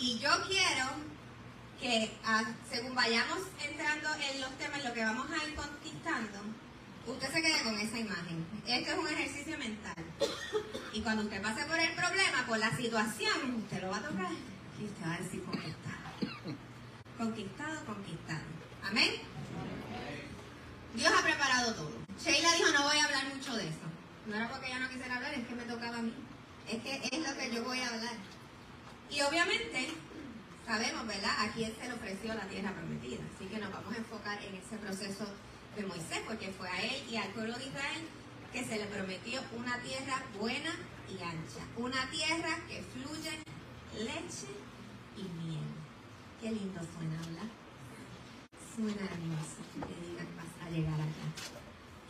Y yo quiero que ah, según vayamos entrando en los temas, lo que vamos a ir conquistando, usted se quede con esa imagen. Esto es un ejercicio mental. Y cuando usted pase por el problema, por la situación, usted lo va a tocar y usted va a decir conquistado. Conquistado, conquistado. Amén. Dios ha preparado todo. Sheila dijo, no voy a hablar mucho de eso. No era porque ella no quisiera hablar, es que me tocaba a mí. Es que es lo que yo voy a hablar. Y obviamente, sabemos, ¿verdad? A quién se le ofreció la tierra prometida. Así que nos vamos a enfocar en ese proceso de Moisés, porque fue a él y al pueblo de Israel que se le prometió una tierra buena y ancha. Una tierra que fluye leche y miel. Qué lindo suena, ¿verdad? Suena hermoso que digan vas a llegar allá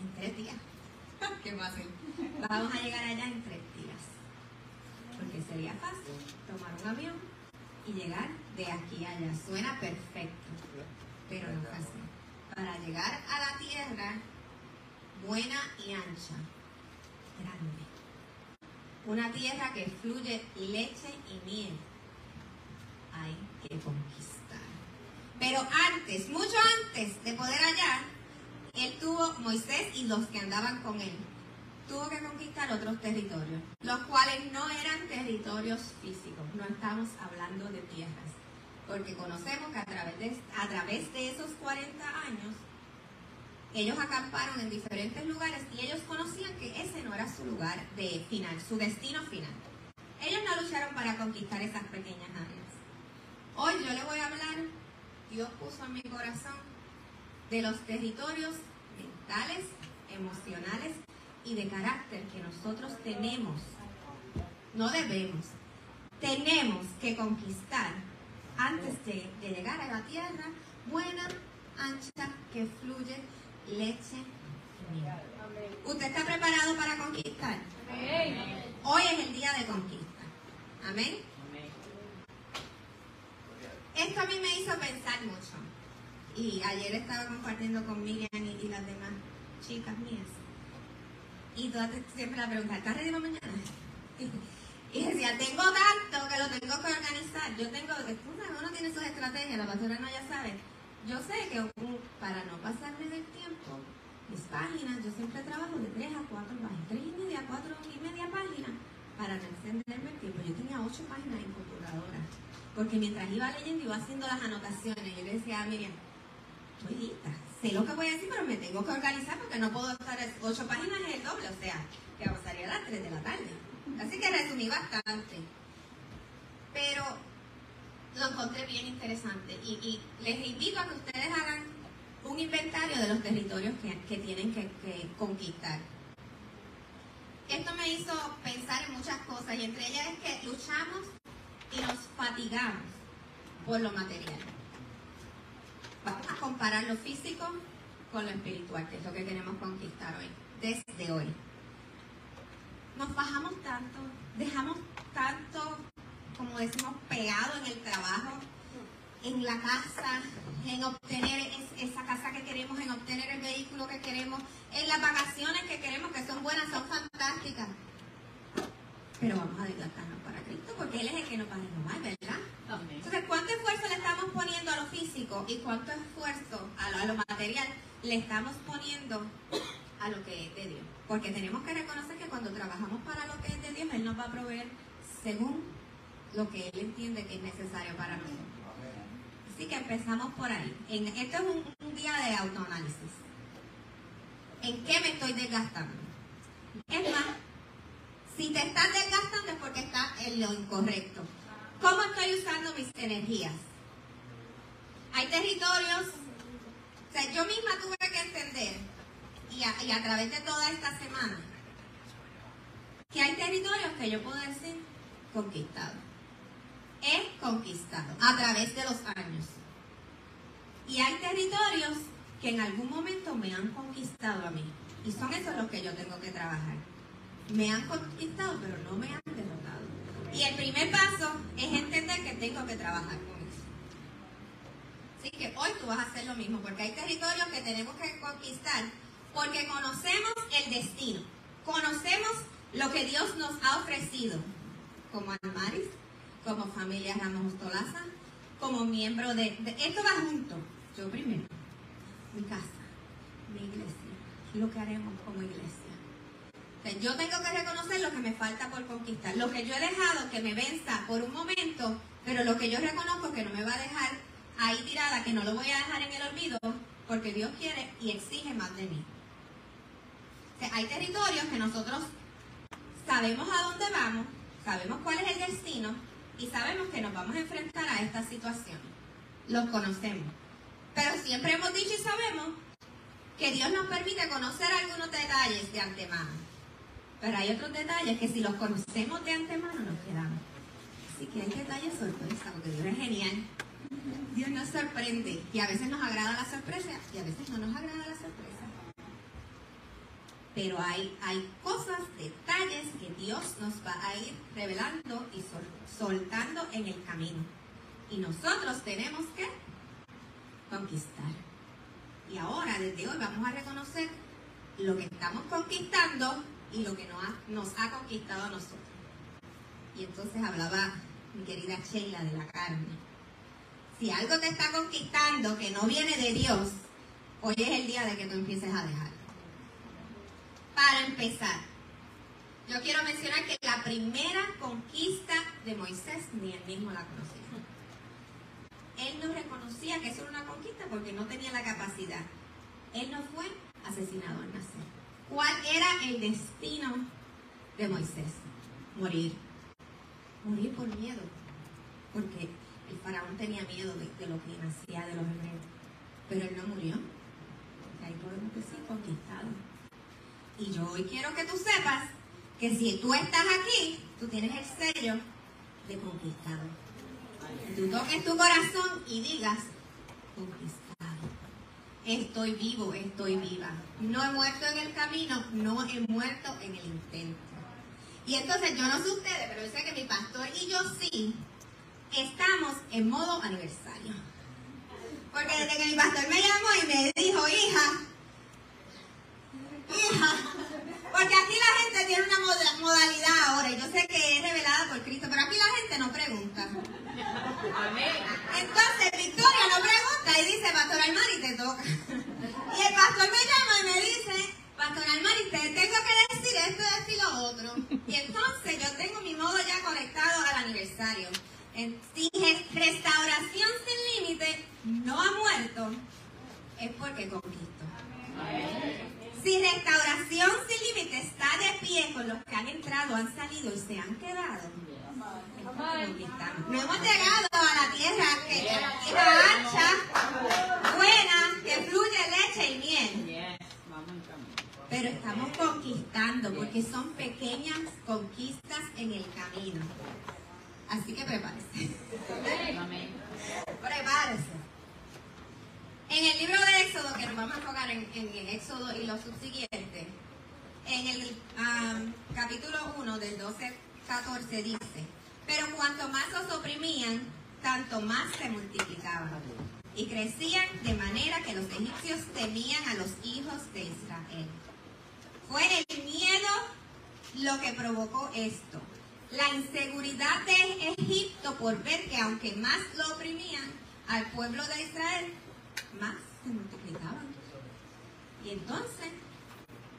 en tres días. Qué fácil. Vamos a llegar allá en tres. Porque sería fácil tomar un avión y llegar de aquí a allá. Suena perfecto, pero no es así. Para llegar a la tierra buena y ancha, grande. Una tierra que fluye leche y miel. Hay que conquistar. Pero antes, mucho antes de poder hallar, él tuvo, Moisés y los que andaban con él, tuvo que conquistar otros territorios, los cuales no eran territorios físicos, no estamos hablando de tierras, porque conocemos que a través de, a través de esos 40 años, ellos acamparon en diferentes lugares y ellos conocían que ese no era su lugar de final, su destino final. Ellos no lucharon para conquistar esas pequeñas áreas. Hoy yo le voy a hablar, Dios puso en mi corazón, de los territorios mentales, emocionales y de carácter que nosotros tenemos, no debemos, tenemos que conquistar antes de, llegar a la tierra buena, ancha, que fluye leche y miel. ¿Usted está preparado para conquistar? Hoy es el día de conquista. Amén. Esto a mí me hizo pensar mucho. Y ayer estaba compartiendo con Miriam y, las demás chicas mías. Y todas siempre la preguntan, ¿estás ready para mañana? Y decía, tengo tanto que lo tengo que organizar. Yo tengo, uno tiene sus estrategias, la pastora no ya sabe. Yo sé que para no pasarme del tiempo, mis páginas, yo siempre trabajo de 3 a 4 páginas, 3 y media, 4 y media páginas, para no extenderme el tiempo. Yo tenía 8 páginas en computadora, porque mientras iba leyendo iba haciendo las anotaciones. Yo le decía a Miriam, estoy lista, sé lo que voy a decir, pero me tengo que organizar porque no puedo estar 8 páginas en el doble, o sea, que pasaría a las 3 de la tarde. Así que resumí bastante. Pero lo encontré bien interesante y, les invito a que ustedes hagan un inventario de los territorios que, tienen que, conquistar. Esto me hizo pensar en muchas cosas y entre ellas es que luchamos y nos fatigamos por lo material. Vamos a comparar lo físico con lo espiritual, que es lo que queremos conquistar hoy, desde hoy. Nos bajamos tanto, dejamos tanto como decimos, pegado en el trabajo, en la casa, en obtener esa casa que queremos, en obtener el vehículo que queremos, en las vacaciones que queremos, que son buenas, son fantásticas. Pero vamos a dedicarnos porque Él es el que nos va a renovar, ¿verdad? Entonces, ¿cuánto esfuerzo le estamos poniendo a lo físico y cuánto esfuerzo a lo, a lo material le estamos poniendo a lo que es de Dios? Porque tenemos que reconocer que cuando trabajamos para lo que es de Dios, Él nos va a proveer según lo que Él entiende que es necesario para nosotros. Así que empezamos por ahí. En, este es un, día de autoanálisis. ¿En qué me estoy desgastando? Es más, si te estás desgastando es porque estás en lo incorrecto. ¿Cómo estoy usando mis energías? Hay territorios, o sea, yo misma tuve que entender, y a, y a través de toda esta semana, que hay territorios que yo puedo decir conquistados he conquistado a través de los años. Y hay territorios que en algún momento me han conquistado a mí. Y son esos los que yo tengo que trabajar. Me han conquistado, pero no me han derrotado. Y el primer paso es entender que tengo que trabajar con eso. Así que hoy tú vas a hacer lo mismo, porque hay territorios que tenemos que conquistar, porque conocemos el destino, conocemos lo que Dios nos ha ofrecido, como Almaris, como familia Ramos Tolaza, como miembro de, Esto va junto, yo primero, mi casa, mi iglesia, lo que haremos como iglesia. Yo tengo que reconocer lo que me falta por conquistar, lo que yo he dejado que me venza por un momento, pero lo que yo reconozco que no me va a dejar ahí tirada, que no lo voy a dejar en el olvido, porque Dios quiere y exige más de mí. hay territorios que nosotros sabemos a dónde vamos, sabemos cuál es el destino y sabemos que nos vamos a enfrentar a esta situación. Los conocemos. Pero siempre hemos dicho y sabemos que Dios nos permite conocer algunos detalles de antemano. Pero hay otros detalles que si los conocemos de antemano nos quedamos. Así que hay detalles sorpresa, porque Dios es genial. Dios nos sorprende y a veces nos agrada la sorpresa y a veces no nos agrada la sorpresa. Pero hay, hay cosas, detalles que Dios nos va a ir revelando y soltando en el camino. Y nosotros tenemos que conquistar. Y ahora, desde hoy, vamos a reconocer lo que estamos conquistando y lo que nos ha, nos ha conquistado a nosotros. Y entonces hablaba mi querida Sheila de la carne. Si algo te está conquistando que no viene de Dios, hoy es el día de que tú empieces a dejar. Para empezar, yo quiero mencionar que la primera conquista de Moisés ni él mismo la conocía. Él no reconocía que eso era una conquista porque no tenía la capacidad. Él no fue asesinado al nacer. ¿Cuál era el destino de Moisés? Morir. Morir por miedo. Porque el faraón tenía miedo de, lo que nacía de los hebreos. Pero él no murió. ahí podemos decir conquistado. Y yo hoy quiero que tú sepas que si tú estás aquí, tú tienes el sello de conquistado. Tú toques tu corazón y digas, conquistado. Estoy vivo, estoy viva. No he muerto en el camino, no he muerto en el intento. Y entonces yo no sé ustedes, pero yo sé que mi pastor y yo sí estamos en modo aniversario. Porque desde que mi pastor me llamó y me dijo, hija, hija, porque aquí la gente tiene una modalidad ahora, y yo sé que es revelada por Cristo, pero aquí la gente no pregunta. Entonces Victoria no pregunta y dice, Pastor Almari, te toca. Y el pastor me llama y me dice, Pastor Almari, te tengo que decir esto, y lo otro. Y entonces yo tengo mi modo ya conectado al aniversario. Si restauración sin límite no ha muerto, es porque conquisto. Si restauración sin límite está de pie con los que han entrado, han salido y se han quedado, no hemos llegado a la tierra que la tierra ancha, buena, que fluye leche y miel. Pero estamos conquistando porque son pequeñas conquistas en el camino. Así que prepárese. Prepárese. En el libro de Éxodo, que nos vamos a enfocar en, en Éxodo y lo subsiguiente, en el capítulo 1 del 12-14 dice, pero cuanto más os oprimían, tanto más se multiplicaban y crecían de manera que los egipcios temían a los hijos de Israel. Fue el miedo lo que provocó esto. La inseguridad de Egipto por ver que aunque más lo oprimían al pueblo de Israel, más se multiplicaban. Y entonces,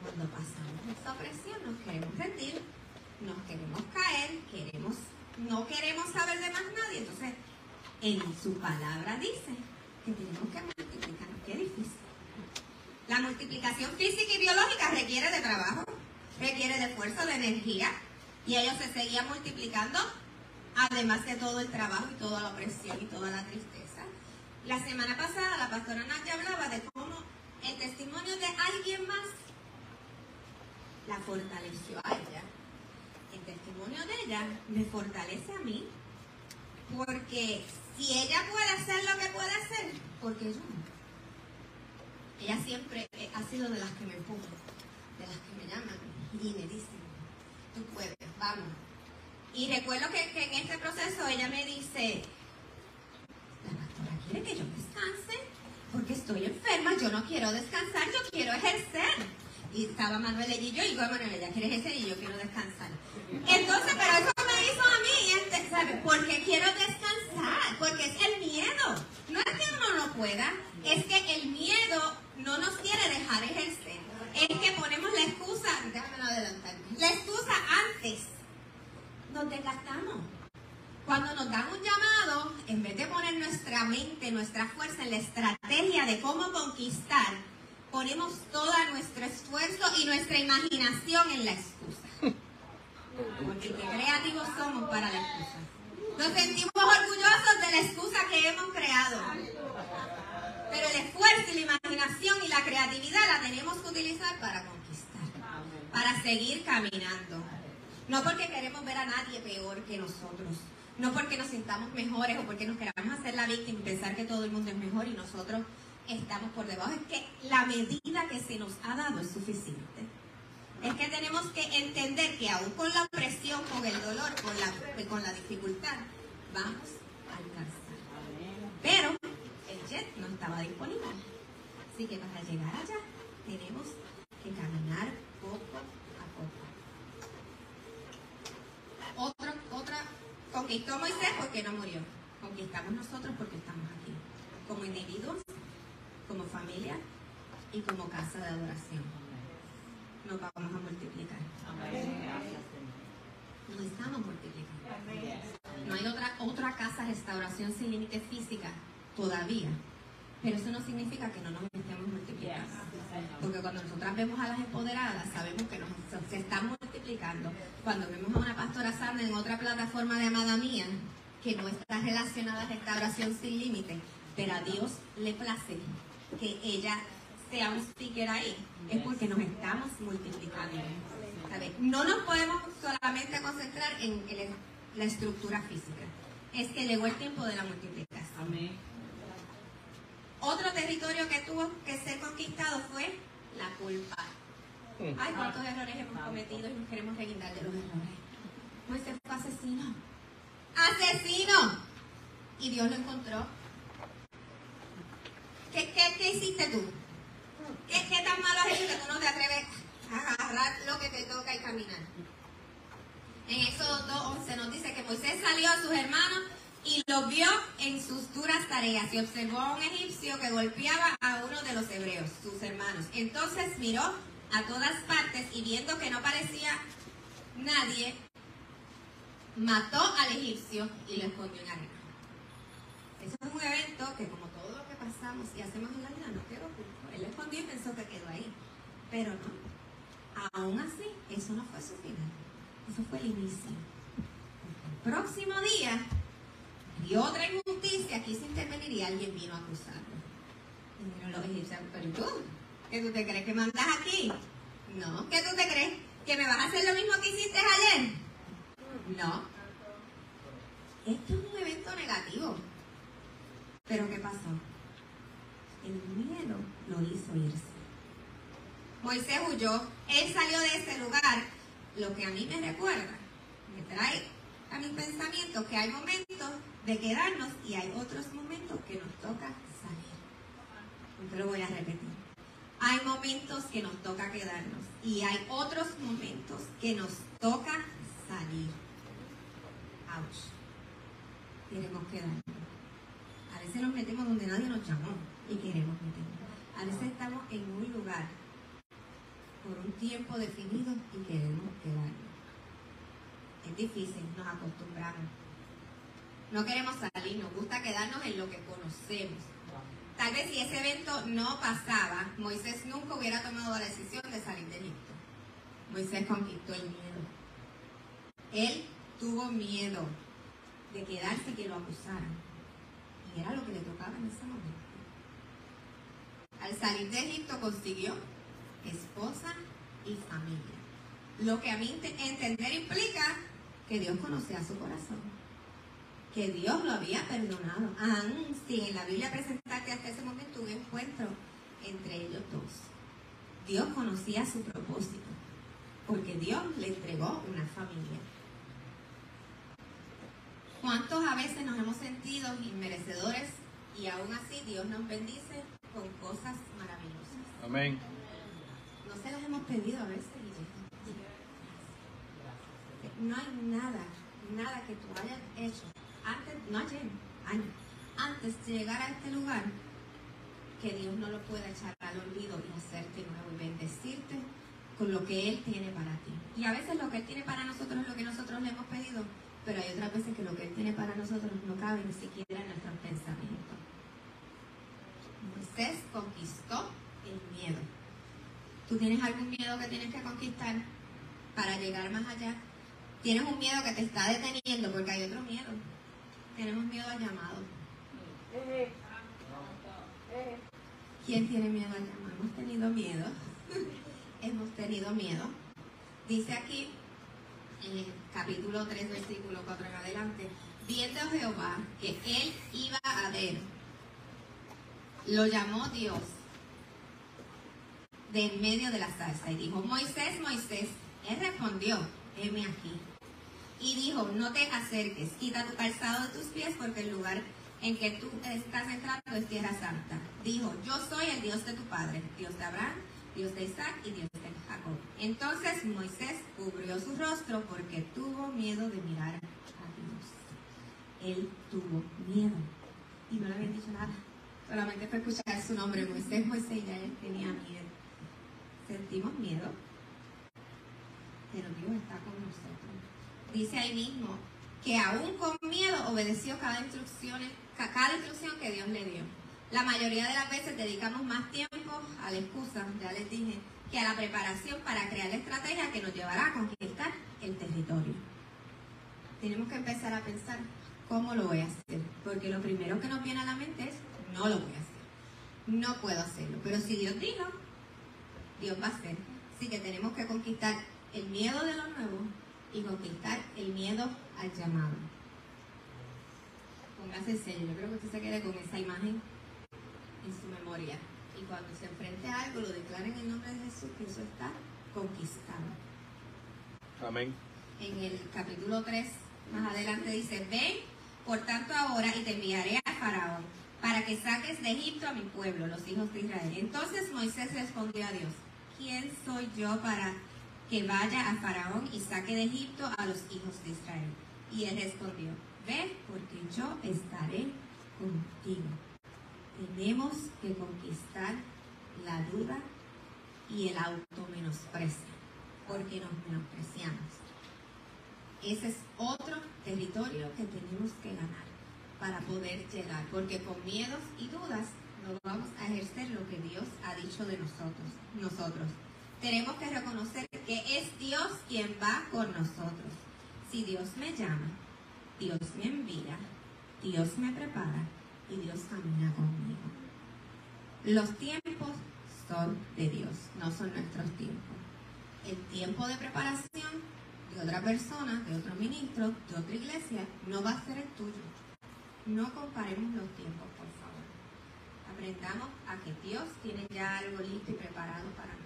cuando pasamos esta opresión, nos queremos rendir, nos queremos caer, queremos, no queremos saber de más nadie. Entonces, en su palabra dice que tenemos que multiplicar. Qué difícil. La multiplicación física y biológica requiere de trabajo, requiere de esfuerzo, de energía. Y ellos se seguían multiplicando, además de todo el trabajo y toda la opresión y toda la tristeza. La semana pasada la pastora Nadia hablaba de cómo el testimonio de alguien más la fortaleció a ella. El testimonio de ella me fortalece a mí porque si ella puede hacer lo que puede hacer, porque yo no. Ella siempre ha sido de las que me empujan, de las que me llaman y me dicen, tú puedes, vamos. Y recuerdo que en este proceso ella me dice, que yo descanse porque estoy enferma, yo no quiero descansar, yo quiero ejercer. Y estaba Manuel y yo, y yo, Manuel, ella quiere ejercer y yo quiero descansar. Entonces, pero eso me hizo a mí, este, ¿sabes? Porque quiero descansar, porque es el miedo. No es que uno no pueda, es que el miedo no nos quiere dejar ejercer. Es que ponemos la excusa, déjame adelantar, la excusa antes. Nos desgastamos. Cuando nos dan un llamado, en vez de poner nuestra mente, nuestra fuerza en la estrategia de cómo conquistar, ponemos todo nuestro esfuerzo y nuestra imaginación en la excusa. Porque qué creativos somos para la excusa. Nos sentimos orgullosos de la excusa que hemos creado. Pero el esfuerzo y la imaginación y la creatividad la tenemos que utilizar para conquistar, para seguir caminando. No porque queremos ver a nadie peor que nosotros, no porque nos sintamos mejores o porque nos queramos hacer la víctima y pensar que todo el mundo es mejor y nosotros estamos por debajo. Es que la medida que se nos ha dado es suficiente. Es que tenemos que entender que aún con la presión, con el dolor, con la, con la dificultad, vamos a alcanzar. Pero el jet no estaba disponible. Así que para llegar allá tenemos que caminar poco. Otro, otra, conquistó Moisés porque no murió. Conquistamos nosotros porque estamos aquí. Como individuos, como familia y como casa de adoración. Nos vamos a multiplicar. Nos estamos multiplicando. No hay otra, otra casa restauración sin límite física todavía. Pero eso no significa que no nos estemos multiplicando. Porque cuando nosotras vemos a las empoderadas, sabemos que nos, se están multiplicando. Cuando vemos a una pastora Sandra en otra plataforma de Amada Mía, que no está relacionada a restauración sin límite, pero a Dios le place que ella sea un speaker ahí, es porque nos estamos multiplicando. No nos podemos solamente concentrar en, la estructura física. Es que llegó el tiempo de la multiplicación. Otro territorio que tuvo que ser conquistado fue la culpa. Ay, cuántos errores hemos cometido y nos queremos reguindar de los errores. Moisés fue asesino. ¡Asesino! Y Dios lo encontró ¿Qué, qué, hiciste tú? ¿Qué, ¿Qué, tan malo has hecho que tú no te atreves a agarrar lo que te toca y caminar? En Éxodo 2.11 nos dice que Moisés salió a sus hermanos y los vio en sus duras tareas y observó a un egipcio que golpeaba a uno de los hebreos, sus hermanos. Entonces miró a todas partes y viendo que no parecía nadie, mató al egipcio y lo escondió en arena. Eso es un evento que como pasamos y hacemos en la vida no quedó oculto. Él escondió y pensó que quedó ahí. Pero no. Aún así, eso no fue su final. Eso fue el inicio. El próximo día, otra injusticia, quiso intervenir y alguien vino a acusarlo. Y vino los egipcios, pero tú, ¿qué tú te crees que mandas aquí? No, ¿qué tú te crees? ¿Que me vas a hacer lo mismo que hiciste ayer? No. Esto es un evento negativo. Pero ¿qué pasó? el miedo lo hizo irse. Moisés huyó, él salió de ese lugar, lo que a mí me recuerda, me trae a mi pensamiento que hay momentos de quedarnos y hay otros momentos que nos toca salir. Te lo voy a repetir. Hay momentos que nos toca quedarnos y hay otros momentos que nos toca salir. Ouch. Queremos quedarnos. A veces nos metemos donde nadie nos llamó y queremos meternos. A veces estamos en un lugar por un tiempo definido y queremos quedarnos. Es difícil, nos acostumbramos. No queremos salir, nos gusta quedarnos en lo que conocemos. Tal vez si ese evento no pasaba, Moisés nunca hubiera tomado la decisión de salir de Egipto. Moisés conquistó el miedo. Él tuvo miedo de quedarse que lo acusaran. Y era lo que le tocaba en ese momento. Al salir de Egipto consiguió esposa y familia. Lo que a mí entender implica que Dios conocía su corazón, que Dios lo había perdonado, aún si en la Biblia presenta que hasta ese momento hubo encuentro entre ellos dos. Dios conocía su propósito, porque Dios le entregó una familia. ¿Cuántos a veces nos hemos sentido inmerecedores Y aún así Dios nos bendice con cosas maravillosas. Amén. No se las hemos pedido a veces. No hay nada, nada que tú hayas hecho antes, no ayer, antes de llegar a este lugar que Dios no lo pueda echar al olvido y hacerte nuevo y bendecirte con lo que Él tiene para ti. Y a veces lo que Él tiene para nosotros es lo que nosotros le hemos pedido, pero hay otras veces que lo que Él tiene para nosotros no cabe ni siquiera en nuestros pensamientos. Moisés conquistó el miedo. ¿Tú tienes algún miedo que tienes que conquistar para llegar más allá? ¿Tienes un miedo que te está deteniendo? Porque hay otro miedo. Tenemos miedo al llamado. ¿Quién tiene miedo al llamado? Hemos tenido miedo. Hemos tenido miedo. Dice aquí, en el capítulo 3, versículo 4 en adelante, viendo Jehová que él iba a ver, lo llamó Dios de en medio de la salsa y dijo, Moisés, Moisés, él respondió, heme aquí. Y dijo, no te acerques, quita tu calzado de tus pies porque el lugar en que tú estás entrando es tierra santa. Dijo, yo soy el Dios de tu padre, Dios de Abraham, Dios de Isaac y Dios de Jacob. Entonces Moisés cubrió su rostro porque tuvo miedo de mirar a Dios. Él tuvo miedo y no le habían dicho nada. Solamente fue escuchar su nombre, Moisés, Moisés, ya él tenía miedo. Sentimos miedo, pero Dios está con nosotros. Dice ahí mismo que aún con miedo obedeció cada instrucción, cada instrucción que Dios le dio. La mayoría de las veces dedicamos más tiempo a la excusa, ya les dije, que a la preparación para crear la estrategia que nos llevará a conquistar el territorio. Tenemos que empezar a pensar cómo lo voy a hacer, porque lo primero que nos viene a la mente es no lo voy a hacer, no puedo hacerlo, pero si Dios dijo, Dios va a hacer. Así que tenemos que conquistar el miedo de lo nuevo y conquistar el miedo al llamado. Póngase sello, yo creo que usted se quede con esa imagen en su memoria. Y cuando se enfrente a algo, lo declare en el nombre de Jesús, que eso está conquistado. Amén. En el capítulo 3, más adelante dice, ven, por tanto ahora, y te enviaré a Faraón, para que saques de Egipto a mi pueblo, los hijos de Israel. Entonces Moisés respondió a Dios, ¿quién soy yo para que vaya a Faraón y saque de Egipto a los hijos de Israel? Y él respondió, ve, porque yo estaré contigo. Tenemos que conquistar la duda y el automenosprecio, porque nos menospreciamos. Ese es otro territorio que tenemos que ganar para poder llegar, porque con miedos y dudas no vamos a ejercer lo que Dios ha dicho de nosotros. Nosotros tenemos que reconocer que es Dios quien va con nosotros. Si Dios me llama, Dios me envía, Dios me prepara y Dios camina conmigo. Los tiempos son de Dios, no son nuestros tiempos. El tiempo de preparación de otra persona, de otro ministro, de otra iglesia, no va a ser el tuyo. No comparemos los tiempos, por favor. Aprendamos a que Dios tiene ya algo listo y preparado para nosotros.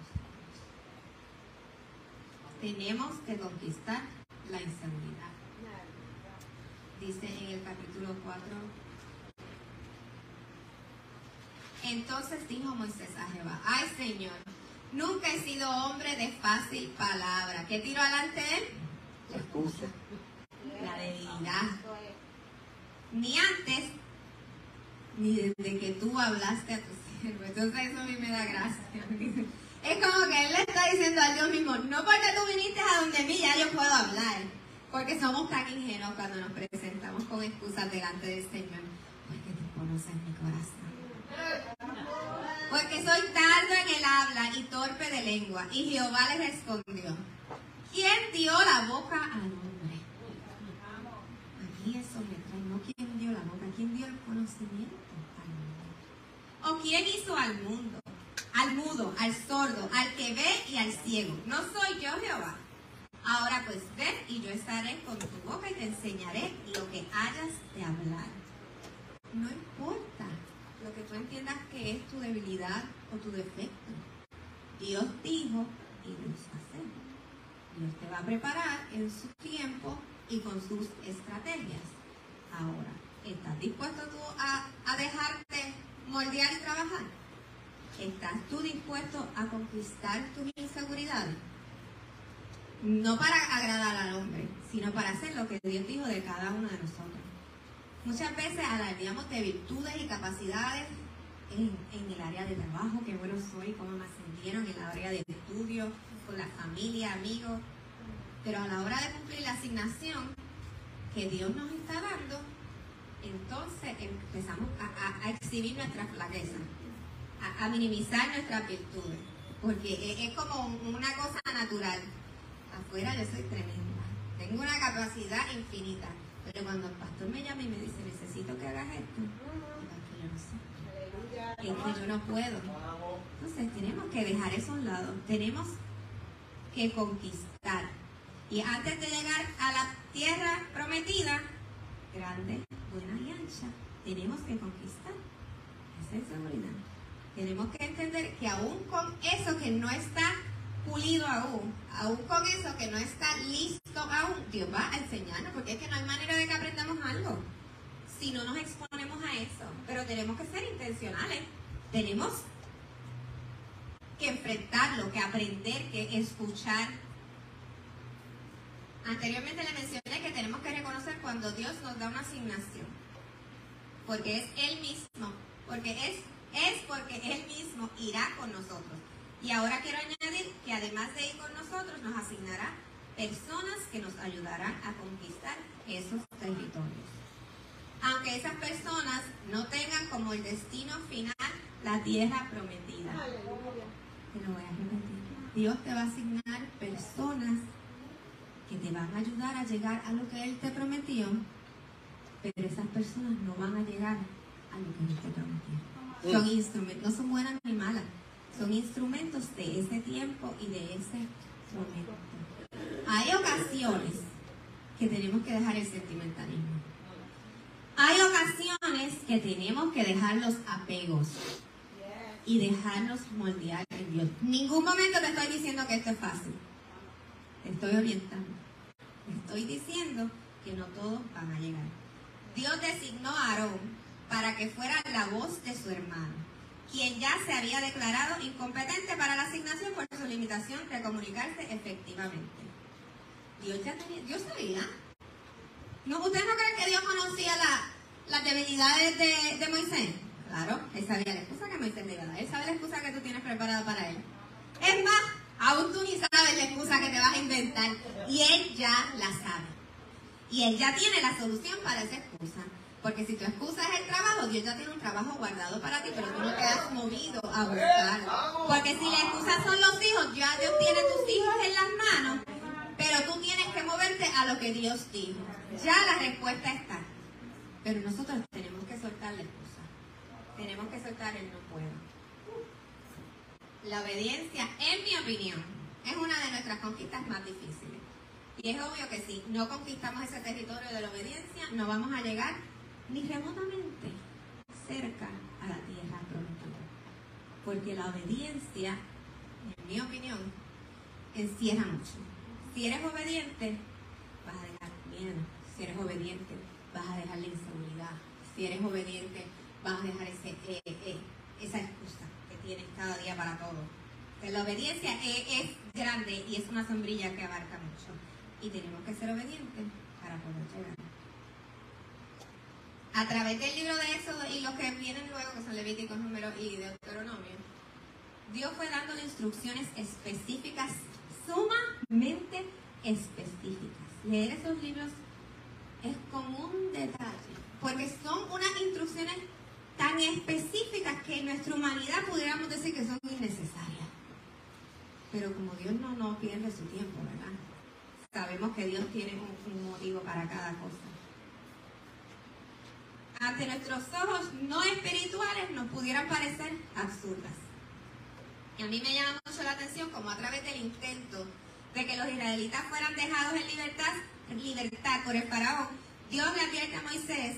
Tenemos que conquistar la inseguridad. Dice en el capítulo 4. Entonces dijo Moisés a Jehová, ay Señor, nunca he sido hombre de fácil palabra. ¿Qué tiro adelante él? La excusa. La debilidad. Ni antes, ni desde que tú hablaste a tu siervo. Entonces eso a mí me da gracia. Es como que él le está diciendo a Dios mismo, no porque tú viniste a donde mí ya yo puedo hablar. Porque somos tan ingenuos cuando nos presentamos con excusas delante del Señor. Porque tú conoces mi corazón. Porque soy tardo en el habla y torpe de lengua. Y Jehová le respondió, ¿quién dio la boca al hombre? A mí eso me trae, no quién dio la boca, quién dio el conocimiento al mundo. O quién hizo al mundo, al mudo, al sordo, al que ve y al ciego. No soy yo Jehová. Ahora pues ven y yo estaré con tu boca y te enseñaré lo que hayas de hablar. No importa lo que tú entiendas que es tu debilidad o tu defecto. Dios dijo y Dios hacer. Dios te va a preparar en su tiempo y con sus estrategias. Ahora, ¿Estás dispuesto tú a, a dejarte moldear y trabajar? ¿Estás tú dispuesto a conquistar tus inseguridades? No para agradar al hombre, sino para hacer lo que Dios dijo de cada uno de nosotros. Muchas veces alardeamos de virtudes y capacidades en, el área de trabajo, qué bueno soy, cómo me ascendieron, en la área de estudio, con la familia, amigos. Pero a la hora de cumplir la asignación que Dios nos está dando, entonces empezamos a, a, exhibir nuestra flaqueza, a, minimizar nuestras virtudes, porque es, es como una cosa natural. Afuera yo soy tremenda, tengo una capacidad infinita, pero cuando el pastor me llama y me dice, necesito que hagas esto, yo no sé es que yo no puedo. Entonces tenemos que dejar eso a un lado, tenemos que conquistar. Y antes de llegar a la tierra prometida, grande, buena y ancha, tenemos que conquistar. Esa es seguridad. Tenemos que entender que aún con eso que no está pulido aún, aún con eso que no está listo aún, Dios va a enseñarnos, porque es que no hay manera de que aprendamos algo si no nos exponemos a eso. Pero tenemos que ser intencionales. Tenemos que enfrentarlo, que aprender, que escuchar. Anteriormente le mencioné que tenemos que reconocer cuando Dios nos da una asignación. Porque es Él mismo. Porque es, es porque Él mismo irá con nosotros. Y ahora quiero añadir que además de ir con nosotros, nos asignará personas que nos ayudarán a conquistar esos territorios aunque esas personas no tengan como el destino final la tierra prometida. Te lo voy a repetir. Dios te va a asignar personas que te van a ayudar a llegar a lo que Él te prometió, pero esas personas no van a llegar a lo que Él te prometió. Son instrumentos, no son buenas ni malas, son instrumentos de ese tiempo y de ese momento. Hay ocasiones que tenemos que dejar el sentimentalismo. Hay ocasiones que tenemos que dejar los apegos y dejarnos moldear en Dios. Ningún momento te estoy diciendo que esto es fácil. Te estoy orientando. Te estoy diciendo que no todos van a llegar. Dios designó a Aarón para que fuera la voz de su hermano, quien ya se había declarado incompetente para la asignación por su limitación de comunicarse efectivamente. Dios ya tenía, Dios sabía ¿No, ¿Ustedes no creen que Dios conocía las debilidades de, de, Moisés? Claro, él sabía la excusa que Moisés le iba a dar. Él sabe la excusa que tú tienes preparada para él. Es más, aún tú ni sabes la excusa que te vas a inventar. Y él ya la sabe. Y él ya tiene la solución para esa excusa. Porque si tu excusa es el trabajo, Dios ya tiene un trabajo guardado para ti, pero tú no te has movido a buscar. Porque si la excusa son los hijos, ya Dios tiene tus hijos en las manos, pero tú tienes que moverte a lo que Dios dijo. Ya la respuesta está. Pero nosotros tenemos que soltar la excusa. Tenemos que soltar el no puedo. La obediencia, en mi opinión, es una de nuestras conquistas más difíciles. Y es obvio que si no conquistamos ese territorio de la obediencia, no vamos a llegar ni remotamente cerca a la tierra prometida. Porque la obediencia, en mi opinión, encierra mucho. Si eres obediente, vas a dejar miedo, si eres obediente, vas a dejar la inseguridad. Si eres obediente, vas a dejar ese, eh, eh, esa excusa que tienes cada día para todo. la obediencia es, grande y es una sombrilla que abarca mucho. Y tenemos que ser obedientes para poder llegar. A través del libro de Éxodo y los que vienen luego, que son Levíticos, Números y Deuteronomio, Dios fue dando instrucciones específicas, sumamente específicas. Leer esos libros es como un detalle, porque son unas instrucciones tan específicas que en nuestra humanidad pudiéramos decir que son innecesarias. Pero como Dios no, no pierde su tiempo, ¿verdad? Sabemos que Dios tiene un motivo para cada cosa. Ante nuestros ojos no espirituales nos pudieran parecer absurdas. Y a mí me llama mucho la atención como a través del intento de que los israelitas fueran dejados en libertad, libertad por el faraón, Dios le advierte a Moisés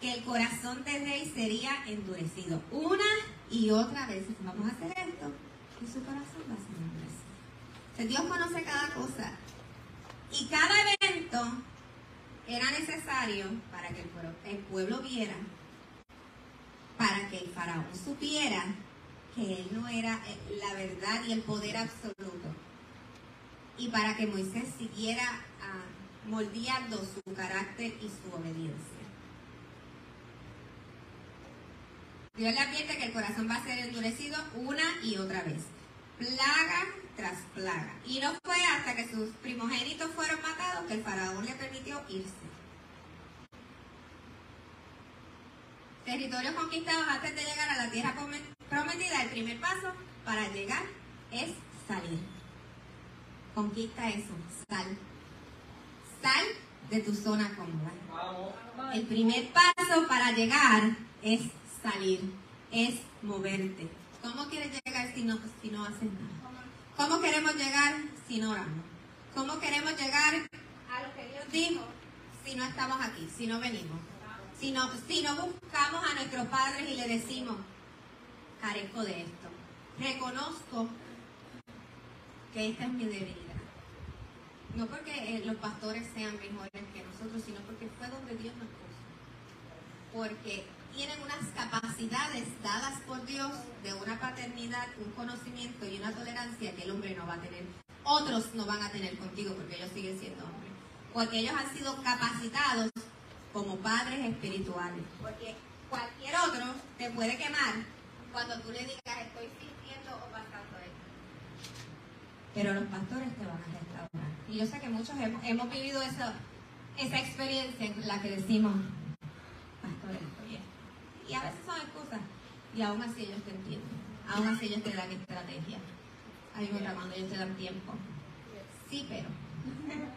que el corazón del rey sería endurecido una y otra vez. Vamos a hacer esto y su corazón va a ser endurecido. Dios conoce cada cosa y cada evento era necesario para que el pueblo, viera, para que el faraón supiera que él no era eh, la verdad y el poder absoluto. Y para que Moisés siguiera ah, moldeando su carácter y su obediencia. Dios le advierte que el corazón va a ser endurecido una y otra vez. Plaga tras plaga. Y no fue hasta que sus primogénitos fueron matados que el faraón le permitió irse. Territorios conquistados antes de llegar a la tierra prometida, el primer paso para llegar es salir. Conquista eso, sal. Sal de tu zona cómoda. El primer paso para llegar es salir, es moverte. ¿Cómo quieres llegar si no, si no haces nada? ¿Cómo queremos llegar si no oramos? ¿Cómo queremos llegar a lo que Dios dijo si no estamos aquí, si no venimos? Si no, si no buscamos a nuestros padres y le decimos, carezco de esto. Reconozco que esta es mi debilidad. No porque eh, los pastores sean mejores que nosotros, sino porque fue donde Dios nos puso. Porque tienen unas capacidades dadas por Dios de una paternidad, un conocimiento y una tolerancia que el hombre no va a tener. Otros no van a tener contigo porque ellos siguen siendo hombres. Porque ellos han sido capacitados como padres espirituales. Porque cualquier otro te puede quemar cuando tú le digas estoy sintiendo o pasando esto. Pero los pastores te van a restaurar. Y yo sé que muchos hemos, hemos vivido esa, esa experiencia en la que decimos, pastores, y a veces son excusas. Y aún así ellos te entienden. Aún así ellos te dan estrategia. Hay otra cuando ellos te dan tiempo. Sí, pero.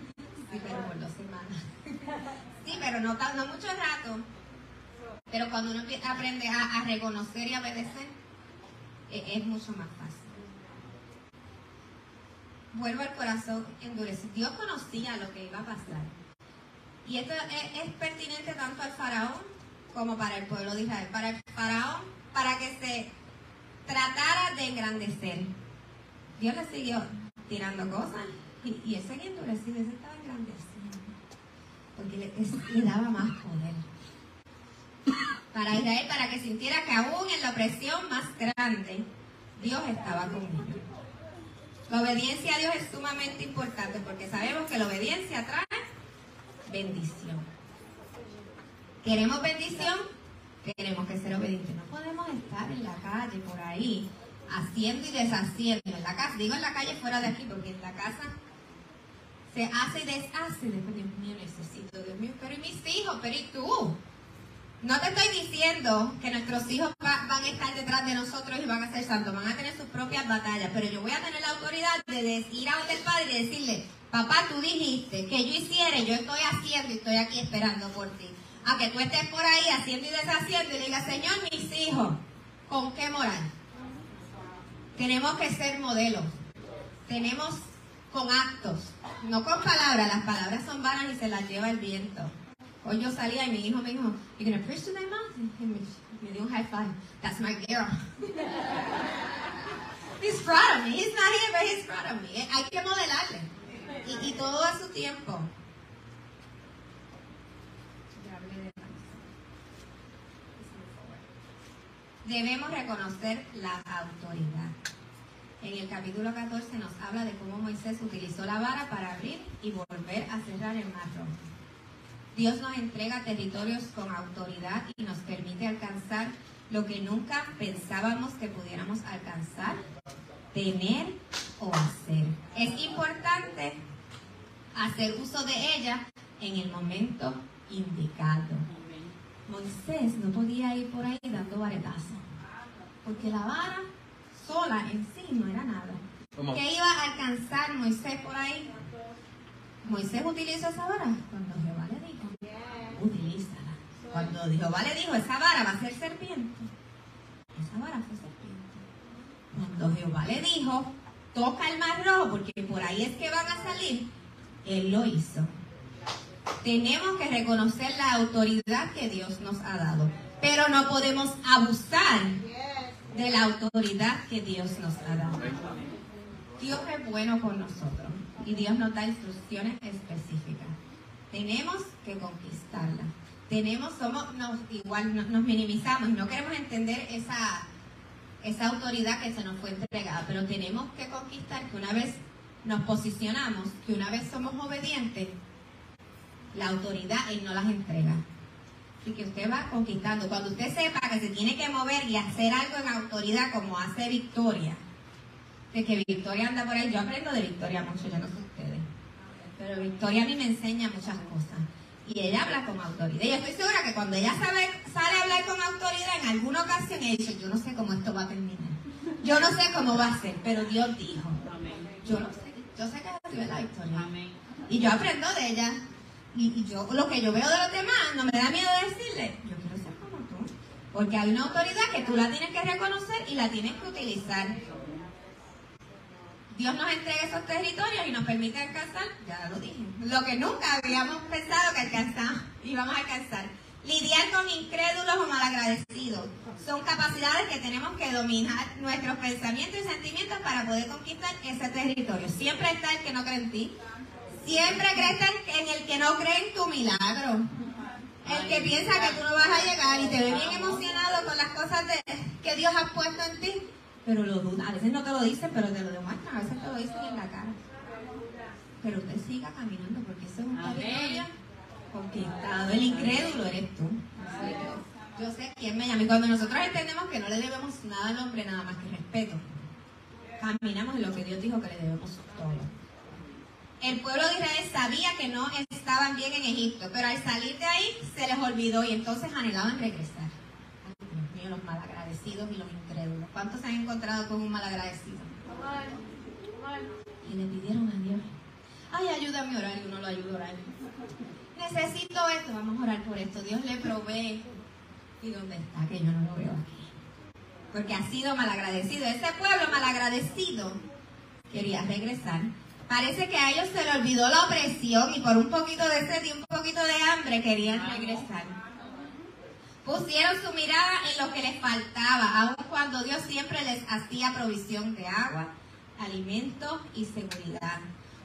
Sí, pero por dos semanas. Sí, pero no, no mucho rato. Pero cuando uno aprende a, reconocer y obedecer, e, es, mucho más fácil. Vuelvo al corazón endurecido. Dios conocía lo que iba a pasar. Y esto es pertinente tanto al faraón como para el pueblo de Israel, para el faraón, para que se tratara de engrandecer. Dios le siguió tirando cosas y, y él seguía él estaba engrandeciendo, porque le, le daba más poder. Para Israel, para que sintiera que aún en la opresión más grande, Dios estaba con él. La obediencia a Dios es sumamente importante porque sabemos que la obediencia trae bendición. ¿Queremos bendición? Tenemos que ser obedientes. No podemos estar en la calle por ahí haciendo y deshaciendo. En la casa, digo en la calle fuera de aquí, porque en la casa se hace y deshace. Después, Dios mío, necesito, Dios mío, pero ¿y mis hijos? ¿Pero y tú? No te estoy diciendo que nuestros hijos van a estar detrás de nosotros y van a ser santos, van a tener sus propias batallas, pero yo voy a tener la autoridad de ir a donde el Padre y decirle, papá, tú dijiste que yo hiciera, yo estoy haciendo y estoy aquí esperando por ti a que tú estés por ahí haciendo y deshaciendo y digas, Señor, mis hijos, ¿con qué moral? Tenemos que ser modelos. Tenemos con actos, no con palabras. Las palabras son vanas y se las lleva el viento. Hoy yo salía y mi hijo me dijo, ¿You gonna preach to my mom? Y me, dio un high five. That's my girl. he's proud of me. He's not here, but he's proud of me. Hay que modelarle. Y, y todo a su tiempo. Debemos reconocer la autoridad. En el capítulo 14 nos habla de cómo Moisés utilizó la vara para abrir y volver a cerrar el mar. Dios nos entrega territorios con autoridad y nos permite alcanzar lo que nunca pensábamos que pudiéramos alcanzar, tener o hacer. Es importante hacer uso de ella en el momento indicado. Moisés no podía ir por ahí dando varetazos, porque la vara sola en sí no era nada. ¿Qué iba a alcanzar Moisés por ahí? Moisés utilizó esa vara cuando Jehová le dijo, utilízala. Cuando Jehová le dijo, esa vara va a ser serpiente, esa vara fue serpiente. Cuando Jehová le dijo, toca el mar rojo, porque por ahí es que van a salir, él lo hizo. Tenemos que reconocer la autoridad que Dios nos ha dado, pero no podemos abusar de la autoridad que Dios nos ha dado. Dios es bueno con nosotros y Dios nos da instrucciones específicas. Tenemos que conquistarla. Tenemos, somos, nos, igual nos, minimizamos no queremos entender esa, esa autoridad que se nos fue entregada, pero tenemos que conquistar que una vez nos posicionamos, que una vez somos obedientes, la autoridad Él no las entrega. Y que usted va conquistando. Cuando usted sepa que se tiene que mover y hacer algo en autoridad como hace Victoria, de que Victoria anda por ahí, yo aprendo de Victoria mucho, yo no sé ustedes, pero Victoria a mí me enseña muchas cosas. Y ella habla con autoridad. Y yo estoy segura que cuando ella sabe, sale a hablar con autoridad, en alguna ocasión ella dice, yo no sé cómo esto va a terminar. Yo no sé cómo va a ser, pero Dios dijo. Yo no sé, yo sé que así es la victoria. Y yo aprendo de ella. Y, yo, lo que yo veo de los demás, no me da miedo decirle, yo quiero ser como tú. Porque hay una autoridad que tú la tienes que reconocer y la tienes que utilizar. Dios nos entrega esos territorios y nos permite alcanzar, ya lo dije, lo que nunca habíamos pensado que alcanzamos, íbamos a alcanzar. Lidiar con incrédulos o malagradecidos son capacidades que tenemos que dominar nuestros pensamientos y sentimientos para poder conquistar ese territorio. Siempre está el que no cree en ti. Siempre crees en el que no cree en tu milagro. El que piensa que tú no vas a llegar y te ve bien emocionado con las cosas de, que Dios ha puesto en ti, pero lo duda. A veces no te lo dicen, pero te lo demuestran. A veces te lo dicen en la cara. Pero usted siga caminando porque eso es un territorio conquistado. El incrédulo eres tú. Yo sé quién me llama. Y cuando nosotros entendemos que no le debemos nada al hombre, nada más que respeto, caminamos en lo que Dios dijo que le debemos todo. El pueblo de Israel sabía que no estaban bien en Egipto, pero al salir de ahí se les olvidó y entonces anhelaban regresar. Ay, Dios mío, los malagradecidos y los incrédulos. ¿Cuántos se han encontrado con un malagradecido? Y le pidieron a Dios, ay, ayúdame a orar y uno lo ayuda a orar. Necesito esto, vamos a orar por esto. Dios le provee. ¿Y dónde está? Que yo no lo veo aquí. Porque ha sido malagradecido. Ese pueblo malagradecido quería regresar. Parece que a ellos se les olvidó la opresión y por un poquito de sed y un poquito de hambre querían regresar. Pusieron su mirada en lo que les faltaba, aun cuando Dios siempre les hacía provisión de agua, alimento y seguridad.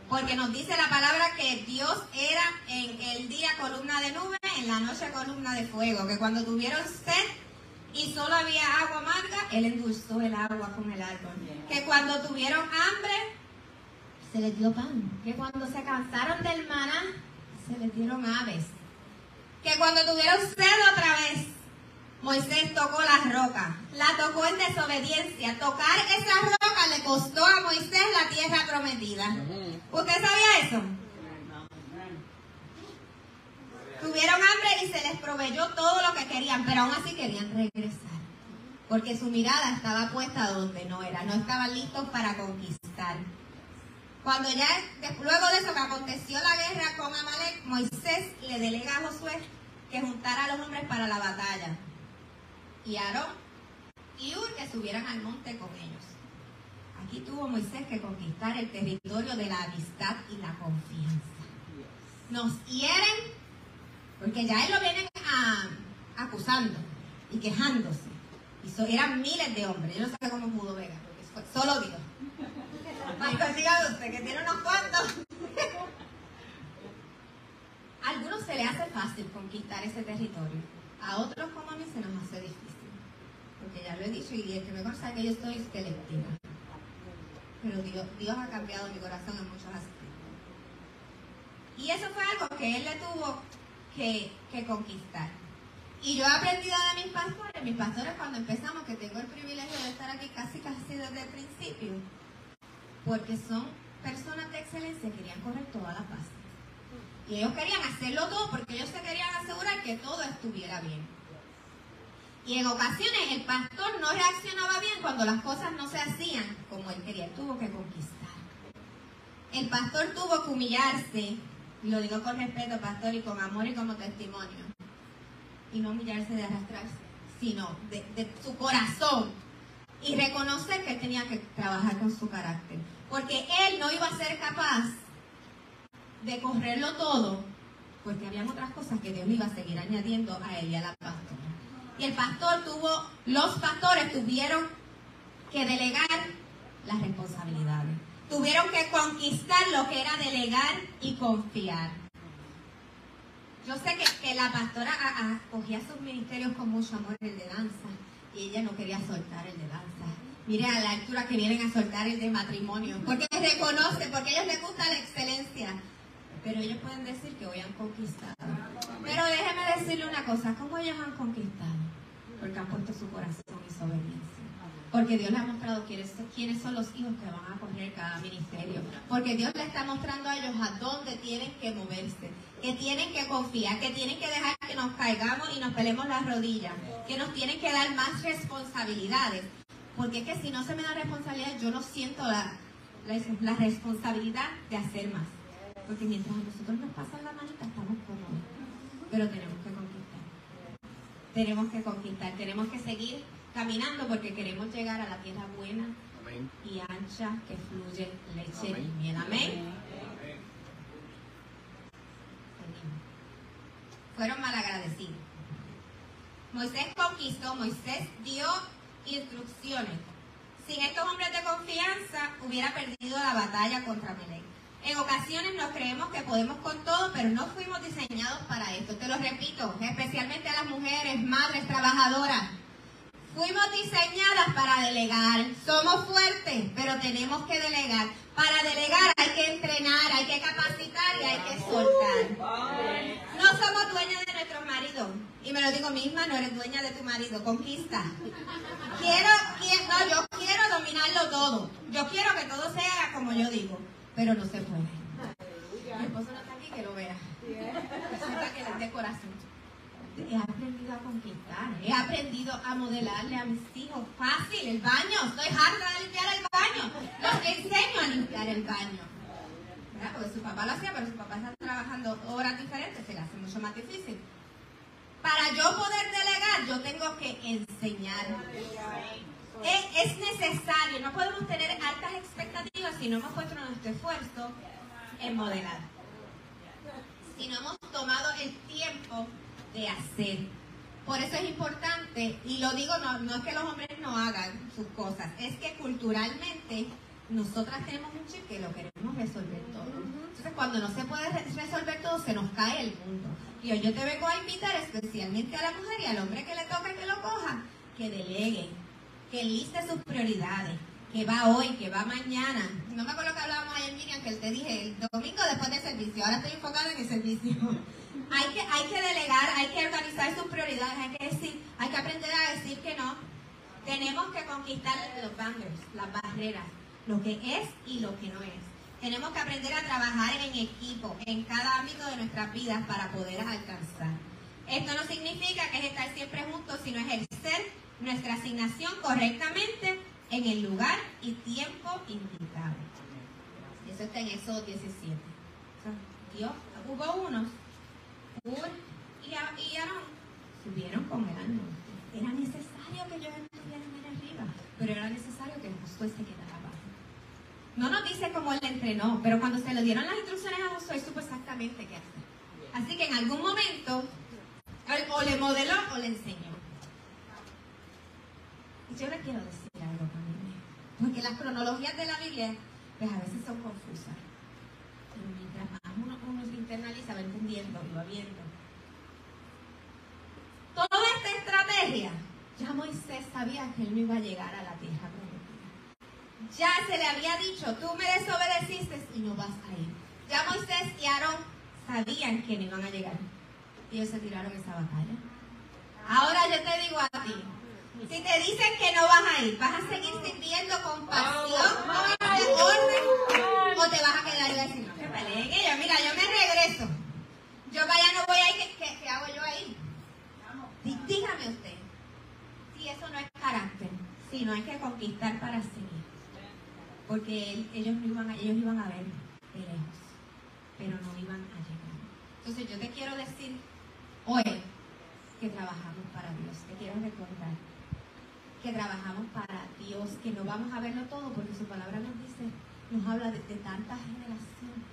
Porque nos dice la palabra que Dios era en el día columna de nube, en la noche columna de fuego. Que cuando tuvieron sed y solo había agua amarga, Él endulzó el agua con el árbol. Que cuando tuvieron hambre, se les dio pan. Que cuando se cansaron del maná, se les dieron aves. Que cuando tuvieron sed otra vez, Moisés tocó la roca. La tocó en desobediencia. Tocar esa roca le costó a Moisés la tierra prometida. ¿Usted sabía eso? Tuvieron hambre y se les proveyó todo lo que querían, pero aún así querían regresar. Porque su mirada estaba puesta donde no era. No estaban listos para conquistar. Cuando ya, luego de eso que aconteció la guerra con Amalek, Moisés le delega a Josué que juntara a los hombres para la batalla. Y Aarón y Ur que subieran al monte con ellos. Aquí tuvo Moisés que conquistar el territorio de la amistad y la confianza. Nos hieren, porque ya él lo vienen a, acusando y quejándose. Y eran miles de hombres. Yo no sé cómo pudo ver, porque solo Dios. Usted que tiene unos cuantos. A algunos se le hace fácil conquistar ese territorio. A otros como a mí se nos hace difícil. Porque ya lo he dicho y el que me conoce que yo estoy selectiva. Pero Dios, Dios ha cambiado mi corazón en muchos aspectos. Y eso fue algo que Él le tuvo que, que conquistar. Y yo he aprendido de mis pastores, mis pastores cuando empezamos, que tengo el privilegio de estar aquí casi casi desde el principio, porque son personas de excelencia, querían correr toda la paz. Y ellos querían hacerlo todo porque ellos se querían asegurar que todo estuviera bien. Y en ocasiones el pastor no reaccionaba bien cuando las cosas no se hacían como él quería. Él tuvo que conquistar. El pastor tuvo que humillarse, y lo digo con respeto, pastor, y con amor y como testimonio. Y no humillarse de arrastrarse, sino de, su corazón. Y reconocer que tenía que trabajar con su carácter. Porque él no iba a ser capaz de correrlo todo, porque habían otras cosas que Dios iba a seguir añadiendo a él y a la pastora. Y el pastor tuvo, los pastores tuvieron que delegar las responsabilidades. Tuvieron que conquistar lo que era delegar y confiar. Yo sé que, que la pastora a- a- cogía sus ministerios con mucho amor, el de danza, y ella no quería soltar el de danza. Mire a la altura que vienen a soltar el de matrimonio, porque reconocen, porque a ellos les gusta la excelencia. Pero ellos pueden decir que hoy han conquistado. Pero déjeme decirle una cosa, ¿cómo ellos han conquistado? Porque han puesto su corazón y su obediencia. Porque Dios les ha mostrado quiénes, quiénes son los hijos que van a correr cada ministerio. Porque Dios les está mostrando a ellos a dónde tienen que moverse, que tienen que confiar, que tienen que dejar que nos caigamos y nos pelemos las rodillas, que nos tienen que dar más responsabilidades. Porque es que si no se me da responsabilidad, yo no siento la, la, la responsabilidad de hacer más. Porque mientras a nosotros nos pasan la manita, estamos cómodos. Pero tenemos que conquistar. Tenemos que conquistar, tenemos que seguir caminando porque queremos llegar a la tierra buena Amén. y ancha que fluye leche Amén. y miel. Amén. Seguimos. Fueron malagradecidos. Moisés conquistó, Moisés dio instrucciones. Sin estos hombres de confianza, hubiera perdido la batalla contra Melech. En ocasiones nos creemos que podemos con todo, pero no fuimos diseñados para esto. Te lo repito, especialmente a las mujeres, madres, trabajadoras. Fuimos diseñadas para delegar. Somos fuertes, pero tenemos que delegar. Para delegar hay que entrenar, hay que capacitar y hay que soltar. No somos dueñas de nuestros maridos. Y me lo digo misma, no eres dueña de tu marido. Conquista. Quiero, quiero, no, yo quiero dominarlo todo. Yo quiero que todo sea como yo digo. Pero no se puede. Mi esposo no está aquí, que lo vea. Resulta que es de corazón. He aprendido a conquistar, he aprendido a modelarle a mis hijos fácil el baño. Estoy harta de limpiar el baño. Los enseño a limpiar el baño. Porque su papá lo hacía, pero su papá está trabajando horas diferentes, se le hace mucho más difícil. Para yo poder delegar, yo tengo que enseñar. Es, es necesario, no podemos tener altas expectativas si no hemos puesto nuestro esfuerzo en modelar. Si no hemos tomado el tiempo de hacer. Por eso es importante, y lo digo, no, no es que los hombres no hagan sus cosas, es que culturalmente nosotras tenemos un chip que lo queremos resolver todo. Entonces, cuando no se puede re- resolver todo, se nos cae el mundo. Y hoy yo te vengo a invitar especialmente a la mujer y al hombre que le toque que lo coja, que delegue, que liste sus prioridades, que va hoy, que va mañana. No me acuerdo que hablábamos ayer, Miriam, que te dije el domingo después del servicio. Ahora estoy enfocada en el servicio. Hay, que, hay que delegar, hay que organizar sus prioridades, hay que decir, hay que aprender a decir que no. Tenemos que conquistar los boundaries, las barreras, lo que es y lo que no es. Tenemos que aprender a trabajar en equipo, en cada ámbito de nuestras vidas para poder alcanzar. Esto no significa que es estar siempre juntos, sino ejercer nuestra asignación correctamente en el lugar y tiempo indicado. Eso está en Éxodo 17. O sea, Dios, hubo unos, y, A- y Aarón, subieron con él al monte. Era necesario que ellos estuvieran ahí arriba, pero era necesario que Josué se quedara abajo. No nos dice cómo él entrenó, pero cuando se le dieron las instrucciones a Josué, supo exactamente qué hacer. Así que en algún momento, o le modeló o le enseñó. Y yo le quiero decir algo también, porque las cronologías de la Biblia, pues a veces son confusas. Pero mientras más uno, uno se internaliza, va entendiendo y va viendo. Toda esta estrategia, ya Moisés sabía que él no iba a llegar a la tierra prometida. Ya se le había dicho, tú me desobedeciste y no vas a ir. Ya Moisés y Aarón sabían que no iban a llegar. Y ellos se tiraron esa batalla. Ahora yo te digo a ti, si te dicen que no vas a ir, ¿vas a seguir sirviendo con pasión, con orden? ¿O te vas a quedar y decir, no, ellos? Mira, yo me regreso. Yo allá no voy a ir, ¿qué, qué- qué hago yo ahí? Dí- Dígame usted, si eso no es carácter, si no hay que conquistar para seguir. Porque ellos, no iban ellos iban a ver de lejos, pero no iban a llegar. Entonces yo te quiero decir hoy que trabajamos para Dios. Te quiero recordar que trabajamos para Dios, que no vamos a verlo todo porque su palabra nos dice, nos habla de, de tanta generación.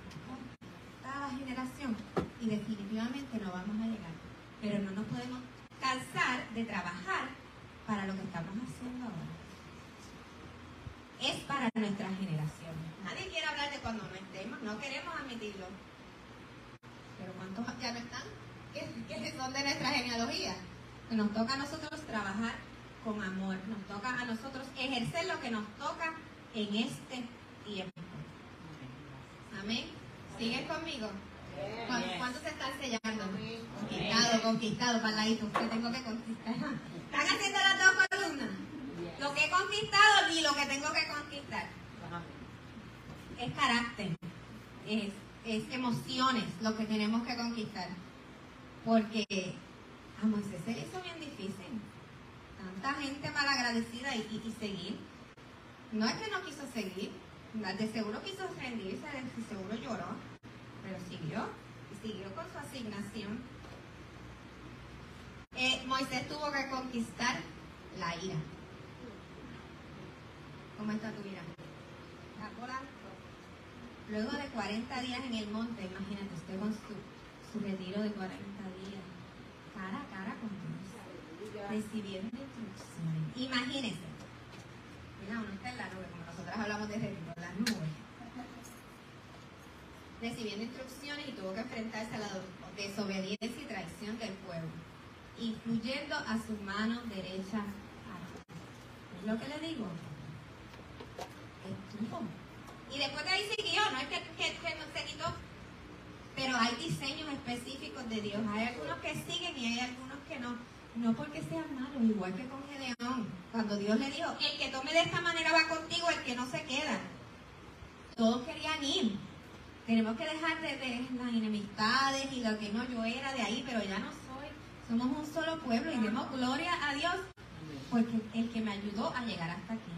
Generación, y definitivamente no vamos a llegar. Pero no nos podemos cansar de trabajar para lo que estamos haciendo ahora. Es para nuestra generación. Nadie quiere hablar de cuando no estemos, no queremos admitirlo. Pero ¿cuántos ya no están? que son de nuestra genealogía. Nos toca a nosotros trabajar con amor, nos toca a nosotros ejercer lo que nos toca en este tiempo. Amén. ¿Siguen conmigo? ¿Cuántos cuántos se están sellando? Conquistado, conquistado, para ladito. Que tengo que conquistar. ¿Están haciendo las dos columnas? Lo que he conquistado y lo que tengo que conquistar. Es carácter, es, es emociones lo que tenemos que conquistar. Porque a Moisés se le hizo bien difícil. Tanta gente malagradecida y, y, y seguir. No es que no quiso seguir, de seguro quiso rendirse, de seguro lloró, pero siguió y siguió con su asignación. Eh, Moisés tuvo que conquistar la ira. ¿Cómo está tu ira? ¿Está por alto? Luego de 40 días en el monte, imagínate usted con su, su retiro de 40 días, cara a cara con Dios, recibiendo instrucciones. Imagínese. Mira, uno está en la nube, nosotras hablamos de las nubes. Recibiendo instrucciones y tuvo que enfrentarse a la desobediencia y traición del pueblo, influyendo a su mano derecha. ¿Es lo que le digo? Estuvo. Y después de ahí siguió, no es que, que, que no se quitó. Pero hay diseños específicos de Dios. Hay algunos que siguen y hay algunos que no. No porque sean malos, igual que con Gedeón. Cuando Dios le dijo, el que tome de esta manera va contigo, el que no se queda. Todos querían ir. Tenemos que dejar de, las enemistades y lo que no yo era de ahí, pero ya no soy. Somos un solo pueblo y demos gloria a Dios porque el que me ayudó a llegar hasta aquí.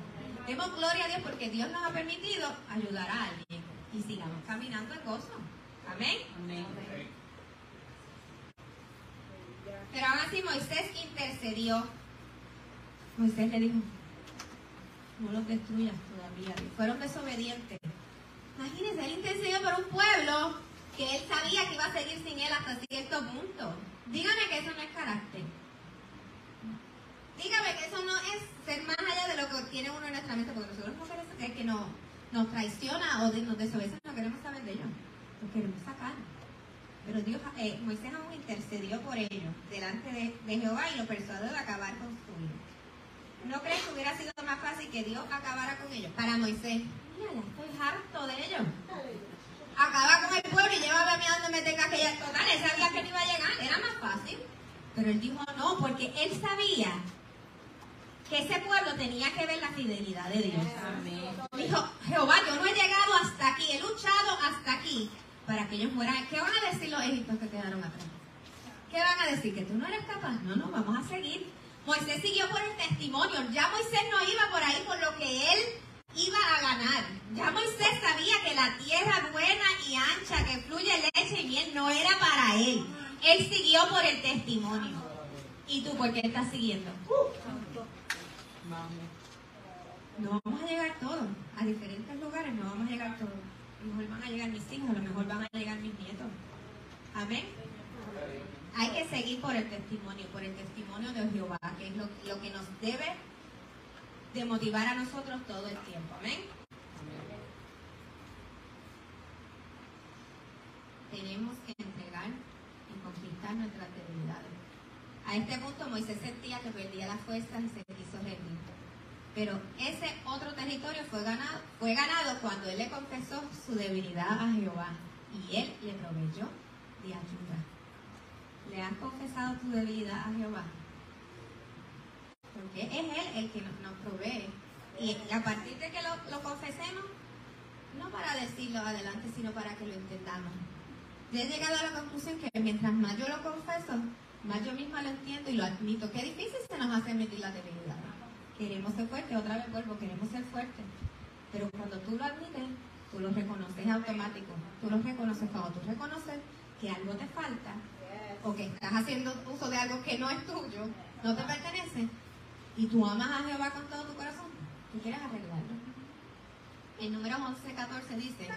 Demos gloria a Dios porque Dios nos ha permitido ayudar a alguien y sigamos caminando en gozo. Amén. Amén. Pero aún así Moisés intercedió. Moisés le dijo, no los destruyas todavía. Fueron desobedientes. Imagínense, él intercedió por un pueblo que él sabía que iba a seguir sin él hasta cierto punto. Dígame que eso no es carácter. Dígame que eso no es ser más allá de lo que tiene uno en nuestra mente, porque nosotros no queremos que, que nos, nos traiciona o nos desobedece, no queremos saber de ellos. Los queremos sacar. Pero Dios, eh, Moisés aún intercedió por ellos delante de, de, Jehová y lo persuadió de acabar con su vida. ¿No crees que hubiera sido más fácil que Dios acabara con ellos? Para Moisés, mira, estoy harto de ellos. Acaba con el pueblo y llévame a mí a donde me tenga que ir. Total, él sabía que no iba a llegar, era más fácil. Pero él dijo no, porque él sabía que ese pueblo tenía que ver la fidelidad de Dios. Amén. Dijo, Jehová, yo no he llegado hasta aquí, he luchado hasta aquí para que ellos fueran. ¿Qué van a decir los egipcios que quedaron atrás? ¿Qué van a decir? ¿Que tú no eres capaz? No, no, vamos a seguir. Moisés siguió por el testimonio. Ya Moisés no iba por ahí por lo que él iba a ganar. Ya Moisés sabía que la tierra buena y ancha que fluye leche y miel no era para él. Él siguió por el testimonio. ¿Y tú por qué estás siguiendo? No vamos a llegar todos. A diferentes lugares no vamos a llegar todos. A lo mejor van a llegar mis hijos, a lo mejor van a llegar mis nietos. Amén. Hay que seguir por el testimonio, por el testimonio de Jehová, que es lo, que nos debe de motivar a nosotros todo el tiempo. Amén. Tenemos que entregar y conquistar nuestras debilidades. A este punto Moisés sentía que perdía las fuerzas y se quiso rendir. Pero ese otro territorio fue ganado, fue ganado cuando él le confesó su debilidad a Jehová y él le proveyó de ayuda. ¿Le has confesado tu debilidad a Jehová? Porque es Él el que nos, provee. Y a partir de que lo, lo, confesemos, no para decirlo adelante, sino para que lo entendamos. Yo he llegado a la conclusión que mientras más yo lo confeso, más yo misma lo entiendo y lo admito. Qué difícil se nos hace admitir la debilidad. Queremos ser fuertes, otra vez vuelvo, queremos ser fuertes. Pero cuando tú lo admites, tú lo reconoces automático. Tú lo reconoces cuando tú reconoces que algo te falta o que estás haciendo uso de algo que no es tuyo, no te pertenece, y tú amas a Jehová con todo tu corazón, tú quieres arreglarlo. El número 11, 14 dice,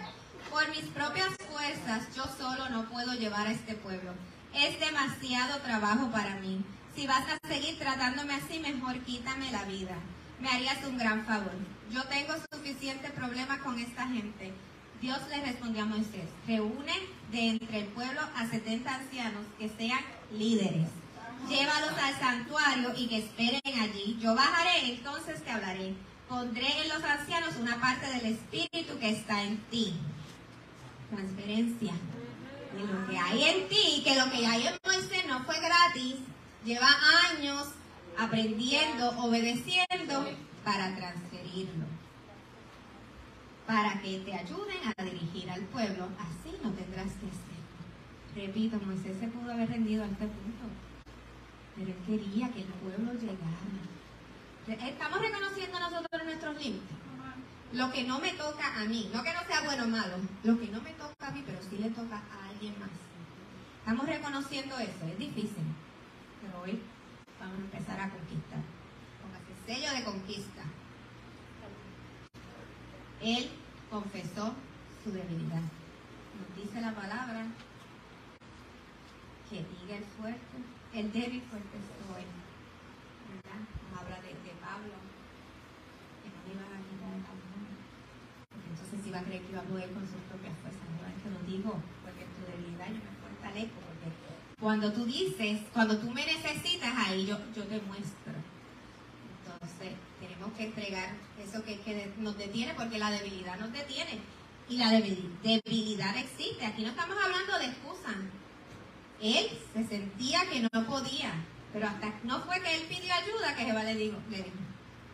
por mis propias fuerzas yo solo no puedo llevar a este pueblo. Es demasiado trabajo para mí. Si vas a seguir tratándome así, mejor quítame la vida. Me harías un gran favor. Yo tengo suficiente problema con esta gente. Dios le respondió a Moisés, reúne de entre el pueblo a 70 ancianos que sean líderes. Llévalos al santuario y que esperen allí. Yo bajaré, entonces te hablaré. Pondré en los ancianos una parte del espíritu que está en ti. Transferencia. De lo que hay en ti, que lo que hay en Moisés no fue gratis. Lleva años aprendiendo, obedeciendo para transferirlo para que te ayuden a dirigir al pueblo. Así no tendrás que ser. Repito, Moisés se pudo haber rendido a este punto, pero él quería que el pueblo llegara. Estamos reconociendo nosotros nuestros límites. Lo que no me toca a mí, no que no sea bueno o malo, lo que no me toca a mí, pero sí le toca a alguien más. Estamos reconociendo eso, es difícil, hoy vamos a empezar a conquistar. Póngase sello de conquista. Él confesó su debilidad. Nos dice la palabra que diga el fuerte, el débil fuerte soy. ¿verdad? Nos habla de, Pablo, que no iba a quitar el Entonces iba a creer que iba a poder con sus propias fuerzas. No es que lo digo, porque tu debilidad yo me fortalezco. Porque cuando tú dices, cuando tú me necesitas ahí, yo, yo te muestro tenemos que entregar eso que, nos detiene, porque la debilidad nos detiene. Y la debilidad existe. Aquí no estamos hablando de excusa. Él se sentía que no podía, pero hasta no fue que él pidió ayuda que Jehová le dijo, le dijo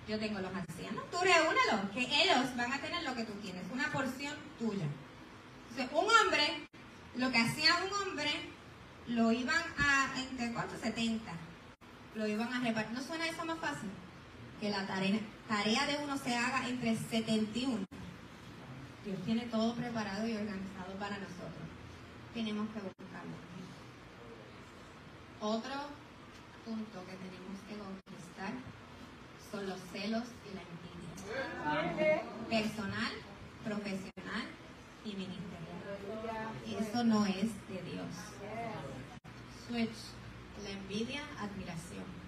yo tengo los ancianos, tú reúnelos, que ellos van a tener lo que tú tienes, una porción tuya. Entonces, un hombre, lo que hacía un hombre, lo iban a, ¿entre cuánto? 70. Lo iban a repartir. ¿No suena eso más fácil? que la tarea, tarea de uno se haga entre 71. Dios tiene todo preparado y organizado para nosotros. Tenemos que buscarlo. Otro punto que tenemos que conquistar son los celos y la envidia. Personal, profesional y ministerial. Eso no es de Dios. Switch, la envidia, admiración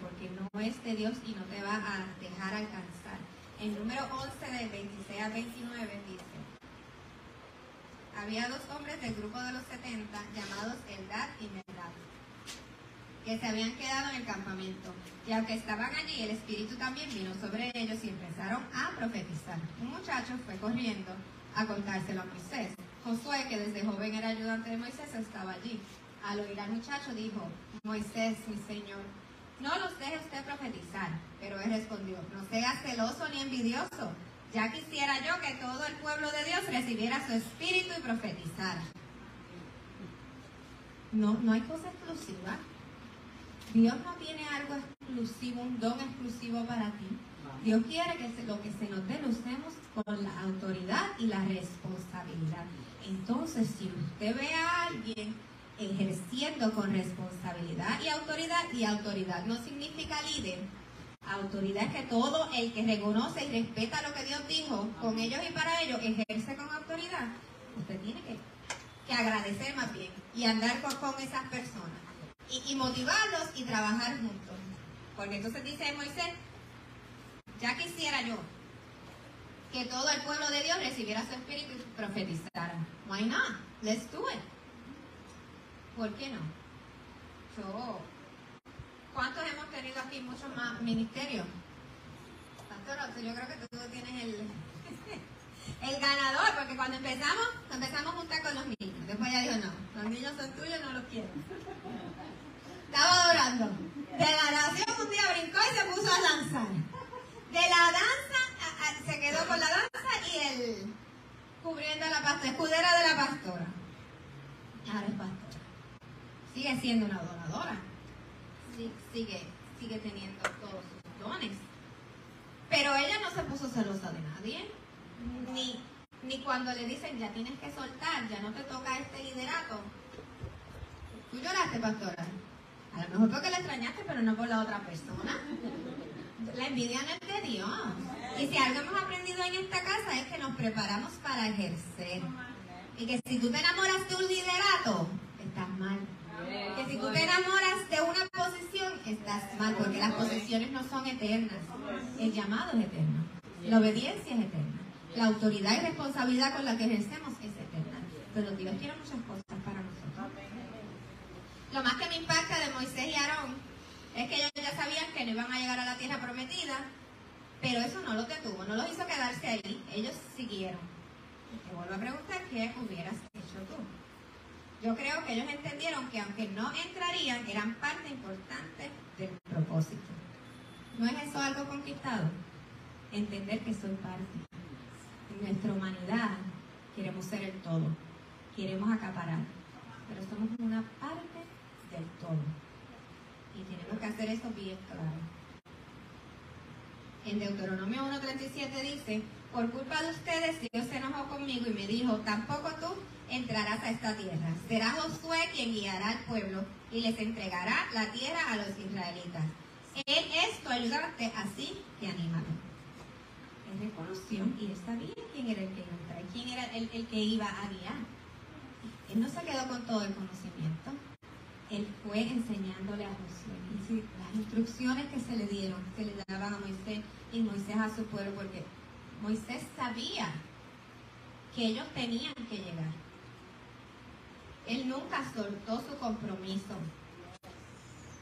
porque no es de Dios y no te va a dejar alcanzar. El número 11 del 26 al 29 dice, había dos hombres del grupo de los 70 llamados Eldad y Medad, que se habían quedado en el campamento. Y aunque estaban allí, el Espíritu también vino sobre ellos y empezaron a profetizar. Un muchacho fue corriendo a contárselo a Moisés. Josué, que desde joven era ayudante de Moisés, estaba allí. Al oír al muchacho dijo, Moisés, mi Señor, no los deje usted profetizar. Pero él respondió, no sea celoso ni envidioso. Ya quisiera yo que todo el pueblo de Dios recibiera su espíritu y profetizara. No, no hay cosa exclusiva. Dios no tiene algo exclusivo, un don exclusivo para ti. Dios quiere que lo que se nos dé lo usemos con la autoridad y la responsabilidad. Entonces, si usted ve a alguien ejerciendo con responsabilidad y autoridad, y autoridad no significa líder. Autoridad es que todo el que reconoce y respeta lo que Dios dijo con ellos y para ellos ejerce con autoridad. Usted tiene que, que agradecer más bien y andar con, esas personas y, y motivarlos y trabajar juntos. Porque entonces dice Moisés, ya quisiera yo que todo el pueblo de Dios recibiera su espíritu y profetizara. Why not? Let's do it. ¿Por qué no? Yo, ¿cuántos hemos tenido aquí muchos más ministerios? Pastor, yo creo que tú tienes el, el ganador, porque cuando empezamos, empezamos a juntar con los niños. Después ella dijo, no, los niños son tuyos, no los quiero. Estaba adorando. De la nación un día brincó y se puso a danzar. De la danza, se quedó con la danza y el cubriendo la pastora, escudera de la pastora. Ahora es pastor sigue siendo una adoradora, sigue, sigue teniendo todos sus dones. Pero ella no se puso celosa de nadie, ni, ni cuando le dicen ya tienes que soltar, ya no te toca este liderato. ¿Tú lloraste, pastora? A lo mejor porque la extrañaste, pero no por la otra persona. La envidia no es de Dios. Y si algo hemos aprendido en esta casa es que nos preparamos para ejercer. Y que si tú te enamoras de un liderato, estás mal. Que si tú te enamoras de una posición, estás mal, porque las posiciones no son eternas. El llamado es eterno. La obediencia es eterna. La autoridad y responsabilidad con la que ejercemos es eterna. Pero Dios tiene muchas cosas para nosotros. Lo más que me impacta de Moisés y Aarón es que ellos ya sabían que no iban a llegar a la tierra prometida, pero eso no los detuvo, no los hizo quedarse ahí. Ellos siguieron. Te vuelvo a preguntar, ¿qué hubieras hecho tú? Yo creo que ellos entendieron que aunque no entrarían, eran parte importante del propósito. ¿No es eso algo conquistado? Entender que soy parte. En nuestra humanidad queremos ser el todo, queremos acaparar, pero somos una parte del todo. Y tenemos que hacer eso bien claro. En Deuteronomio 1.37 dice, por culpa de ustedes Dios se enojó conmigo y me dijo, tampoco tú entrarás a esta tierra. Será Josué quien guiará al pueblo y les entregará la tierra a los israelitas. En esto ayudarte así que anímalo. Él reconoció y él sabía quién era el que iba a quién era el, el que iba a guiar. Él no se quedó con todo el conocimiento. Él fue enseñándole a Josué y las instrucciones que se le dieron, que le daban a Moisés y Moisés a su pueblo, porque Moisés sabía que ellos tenían que llegar. Él nunca soltó su compromiso.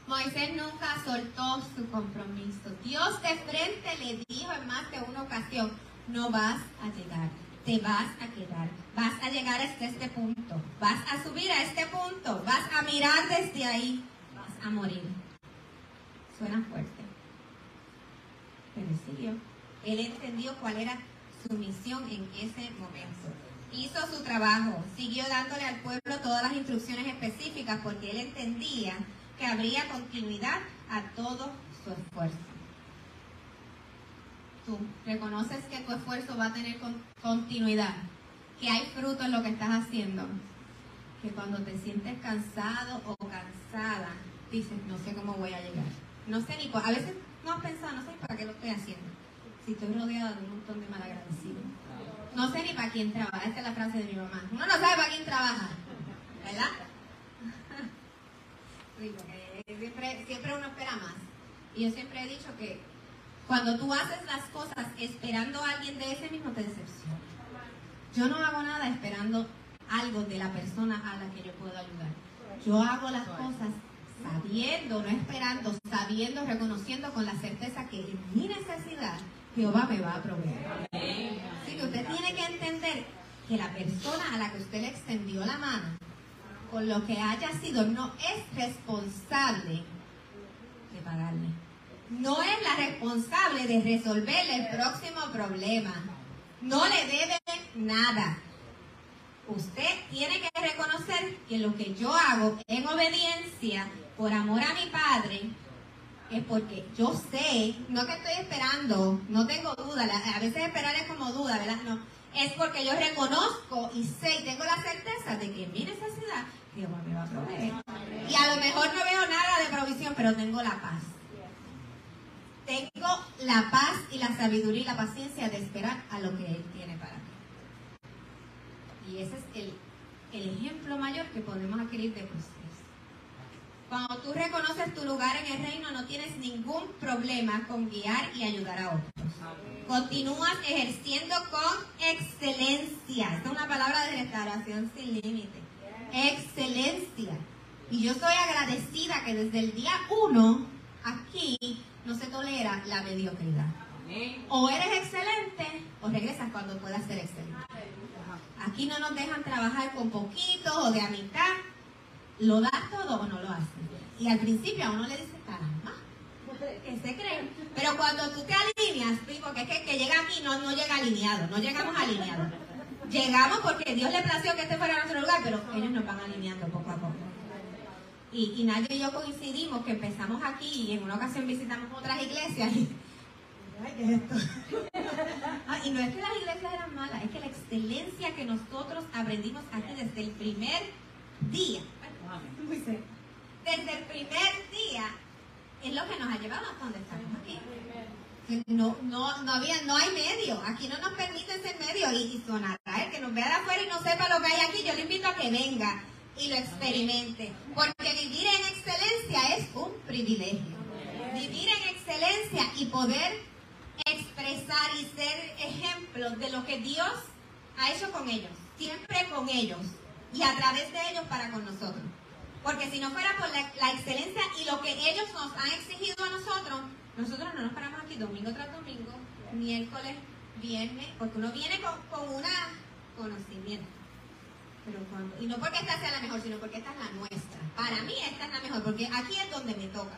Moisés nunca soltó su compromiso. Dios de frente le dijo en más de una ocasión, no vas a llegar, te vas a quedar, vas a llegar hasta este punto, vas a subir a este punto, vas a mirar desde ahí, vas a morir. Suena fuerte, pero siguió. Él entendió cuál era su misión en ese momento hizo su trabajo, siguió dándole al pueblo todas las instrucciones específicas porque él entendía que habría continuidad a todo su esfuerzo. Reconoces que tu esfuerzo va a tener continuidad, que hay fruto en lo que estás haciendo, que cuando te sientes cansado o cansada, dices, no sé cómo voy a llegar. No sé ni, a veces no has pensado, no sé para qué lo estoy haciendo. Si estoy rodeada de un montón de malagradecidos no sé ni para quién trabaja. Esta es la frase de mi mamá. Uno no sabe para quién trabaja. ¿Verdad? siempre, siempre uno espera más. Y yo siempre he dicho que cuando tú haces las cosas esperando a alguien de ese mismo, te decepciona. Yo no hago nada esperando algo de la persona a la que yo puedo ayudar. Yo hago las cosas sabiendo, no esperando, sabiendo, reconociendo con la certeza que en mi necesidad Jehová me va a proveer. Así que usted tiene que entender que la persona a la que usted le extendió la mano, con lo que haya sido, no es responsable de pagarle. No es la responsable de resolverle el próximo problema. No le debe nada. Usted tiene que reconocer que lo que yo hago en obediencia por amor a mi Padre es porque yo sé, no que estoy esperando, no tengo duda, a veces esperar es como duda, ¿verdad? No, es porque yo reconozco y sé y tengo la certeza de que mi necesidad Dios me va a proveer. Y a lo mejor no veo nada de provisión, pero tengo la paz. Tengo la paz y la sabiduría y la paciencia de esperar a lo que Él tiene para mí. Y ese es el, el ejemplo mayor que podemos adquirir de Moisés. Cuando tú reconoces tu lugar en el reino, no tienes ningún problema con guiar y ayudar a otros. Continúas ejerciendo con excelencia. Esta es una palabra de restauración sin límite. Excelencia. Y yo soy agradecida que desde el día uno aquí no se tolera la mediocridad. O eres excelente o regresas cuando puedas ser excelente. Aquí no nos dejan trabajar con poquito o de a mitad. ¿Lo das todo o no lo haces? Y al principio a uno le dice, caramba, ¿qué se cree? Pero cuando tú te alineas, porque es que, que llega aquí no, no llega alineado, no llegamos alineados. Llegamos porque Dios le plació que este fuera nuestro lugar, pero ellos nos van alineando poco a poco. Y, y Nadia y yo coincidimos que empezamos aquí y en una ocasión visitamos otras iglesias y... Ay, ¿qué es esto? Ah, y no es que las iglesias eran malas, es que la excelencia que nosotros aprendimos aquí desde el primer día desde el primer día es lo que nos ha llevado hasta donde estamos aquí. No, no, no, había, no hay medio. Aquí no nos permiten ser medio y, y sonará. El que nos vea de afuera y no sepa lo que hay aquí, yo le invito a que venga y lo experimente. Porque vivir en excelencia es un privilegio. Vivir en excelencia y poder expresar y ser ejemplos de lo que Dios ha hecho con ellos, siempre con ellos y a través de ellos para con nosotros. Porque si no fuera por la, la excelencia y lo que ellos nos han exigido a nosotros, nosotros no nos paramos aquí domingo tras domingo, miércoles, viernes, porque uno viene con, con un conocimiento. Pero cuando, y no porque esta sea la mejor, sino porque esta es la nuestra. Para mí esta es la mejor, porque aquí es donde me toca.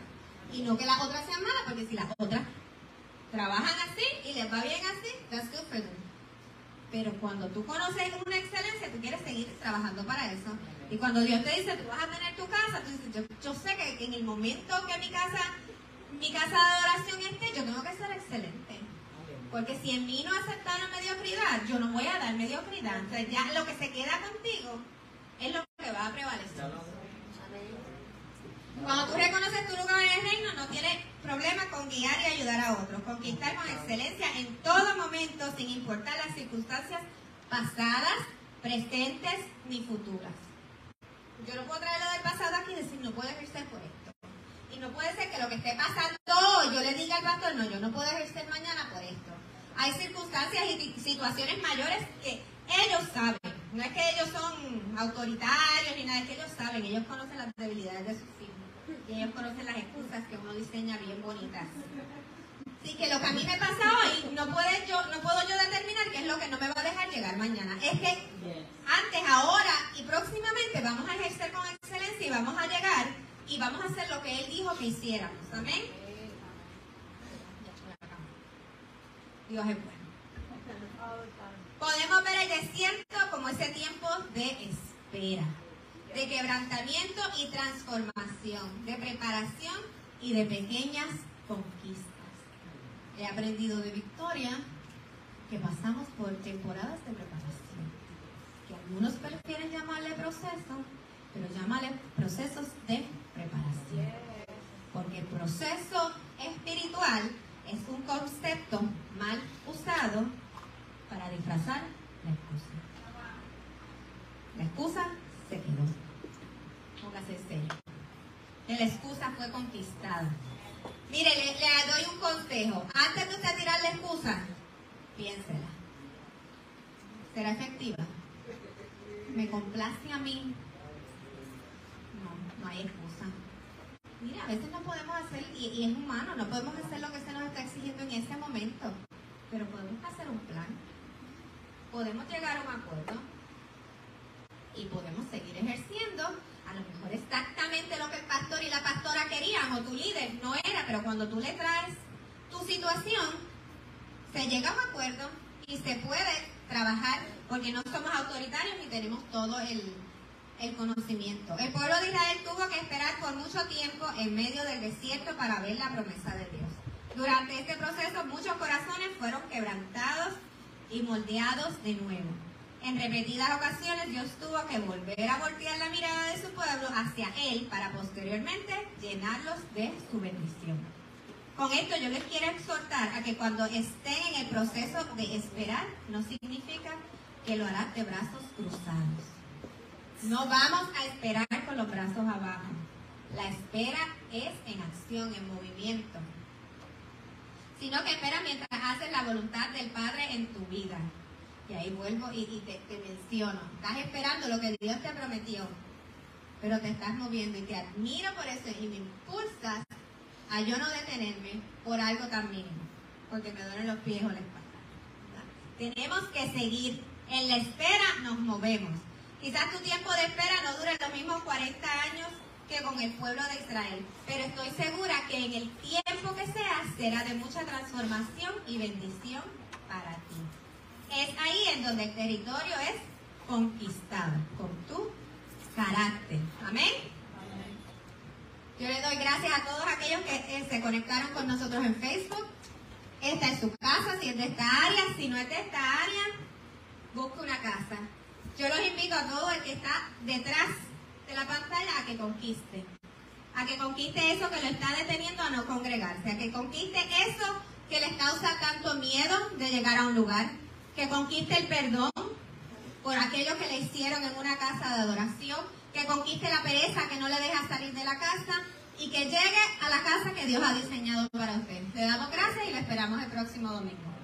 Y no que las otras sean malas, porque si las otras trabajan así y les va bien así, that's good. Pero cuando tú conoces una excelencia, tú quieres seguir trabajando para eso. Y cuando Dios te dice, tú vas a tener tu casa, tú dices, yo, yo sé que en el momento que mi casa, mi casa de adoración esté, yo tengo que ser excelente. Porque si en mí no aceptaron mediocridad, yo no voy a dar mediocridad. Entonces ya lo que se queda contigo es lo que va a prevalecer. Cuando tú reconoces tu lugar en el reino, no tienes problema con guiar y ayudar a otros. Conquistar con excelencia en todo momento, sin importar las circunstancias pasadas, presentes ni futuras. Yo no puedo traer lo del pasado aquí y decir, no puedo ejercer por esto. Y no puede ser que lo que esté pasando yo le diga al pastor, no, yo no puedo ejercer mañana por esto. Hay circunstancias y situaciones mayores que ellos saben. No es que ellos son autoritarios ni nada, es que ellos saben, ellos conocen las debilidades de sus hijos. Y ellos conocen las excusas que uno diseña bien bonitas. Así que lo que a mí me pasa hoy, no, puede yo, no puedo yo determinar qué es lo que no me va a dejar llegar mañana. Es que antes, ahora y próximamente vamos a ejercer con excelencia y vamos a llegar y vamos a hacer lo que Él dijo que hiciéramos. Amén. Dios es bueno. Podemos ver el desierto como ese tiempo de espera de quebrantamiento y transformación, de preparación y de pequeñas conquistas. He aprendido de Victoria que pasamos por temporadas de preparación, que algunos prefieren llamarle proceso, pero llamarle procesos de preparación. Porque el proceso espiritual es un concepto mal usado para disfrazar la excusa. La excusa se quedó. Póngase serio. La excusa fue conquistada. Mire, le, le, doy un consejo. Antes de usted tirar la excusa, piénsela. ¿Será efectiva? ¿Me complace a mí? No, no hay excusa. Mira, a veces no podemos hacer, y, es humano, no podemos hacer lo que se nos está exigiendo en ese momento, pero podemos hacer un plan. Podemos llegar a un acuerdo. Y podemos seguir ejerciendo. A lo mejor exactamente lo que el pastor y la pastora querían o tu líder no era, pero cuando tú le traes tu situación, se llega a un acuerdo y se puede trabajar porque no somos autoritarios ni tenemos todo el, el conocimiento. El pueblo de Israel tuvo que esperar por mucho tiempo en medio del desierto para ver la promesa de Dios. Durante este proceso muchos corazones fueron quebrantados y moldeados de nuevo. En repetidas ocasiones Dios tuvo que volver a voltear la mirada de su pueblo hacia Él para posteriormente llenarlos de su bendición. Con esto yo les quiero exhortar a que cuando estén en el proceso de esperar, no significa que lo harán de brazos cruzados. No vamos a esperar con los brazos abajo. La espera es en acción, en movimiento. Sino que espera mientras haces la voluntad del Padre en tu vida. Y ahí vuelvo y, te, menciono. Estás esperando lo que Dios te prometió, pero te estás moviendo y te admiro por eso y me impulsas a yo no detenerme por algo tan mínimo, porque me duelen los pies o la espalda. Tenemos que seguir. En la espera nos movemos. Quizás tu tiempo de espera no dure los mismos 40 años que con el pueblo de Israel, pero estoy segura que en el tiempo que sea será de mucha transformación y bendición para ti es ahí en donde el territorio es conquistado con tu carácter. Amén. Yo le doy gracias a todos aquellos que eh, se conectaron con nosotros en Facebook. Esta es su casa, si es de esta área, si no es de esta área, busque una casa. Yo los invito a todo el que está detrás de la pantalla a que conquiste. A que conquiste eso que lo está deteniendo a no congregarse. A que conquiste eso que les causa tanto miedo de llegar a un lugar que conquiste el perdón por aquello que le hicieron en una casa de adoración, que conquiste la pereza que no le deja salir de la casa, y que llegue a la casa que Dios ha diseñado para usted. Le damos gracias y le esperamos el próximo domingo.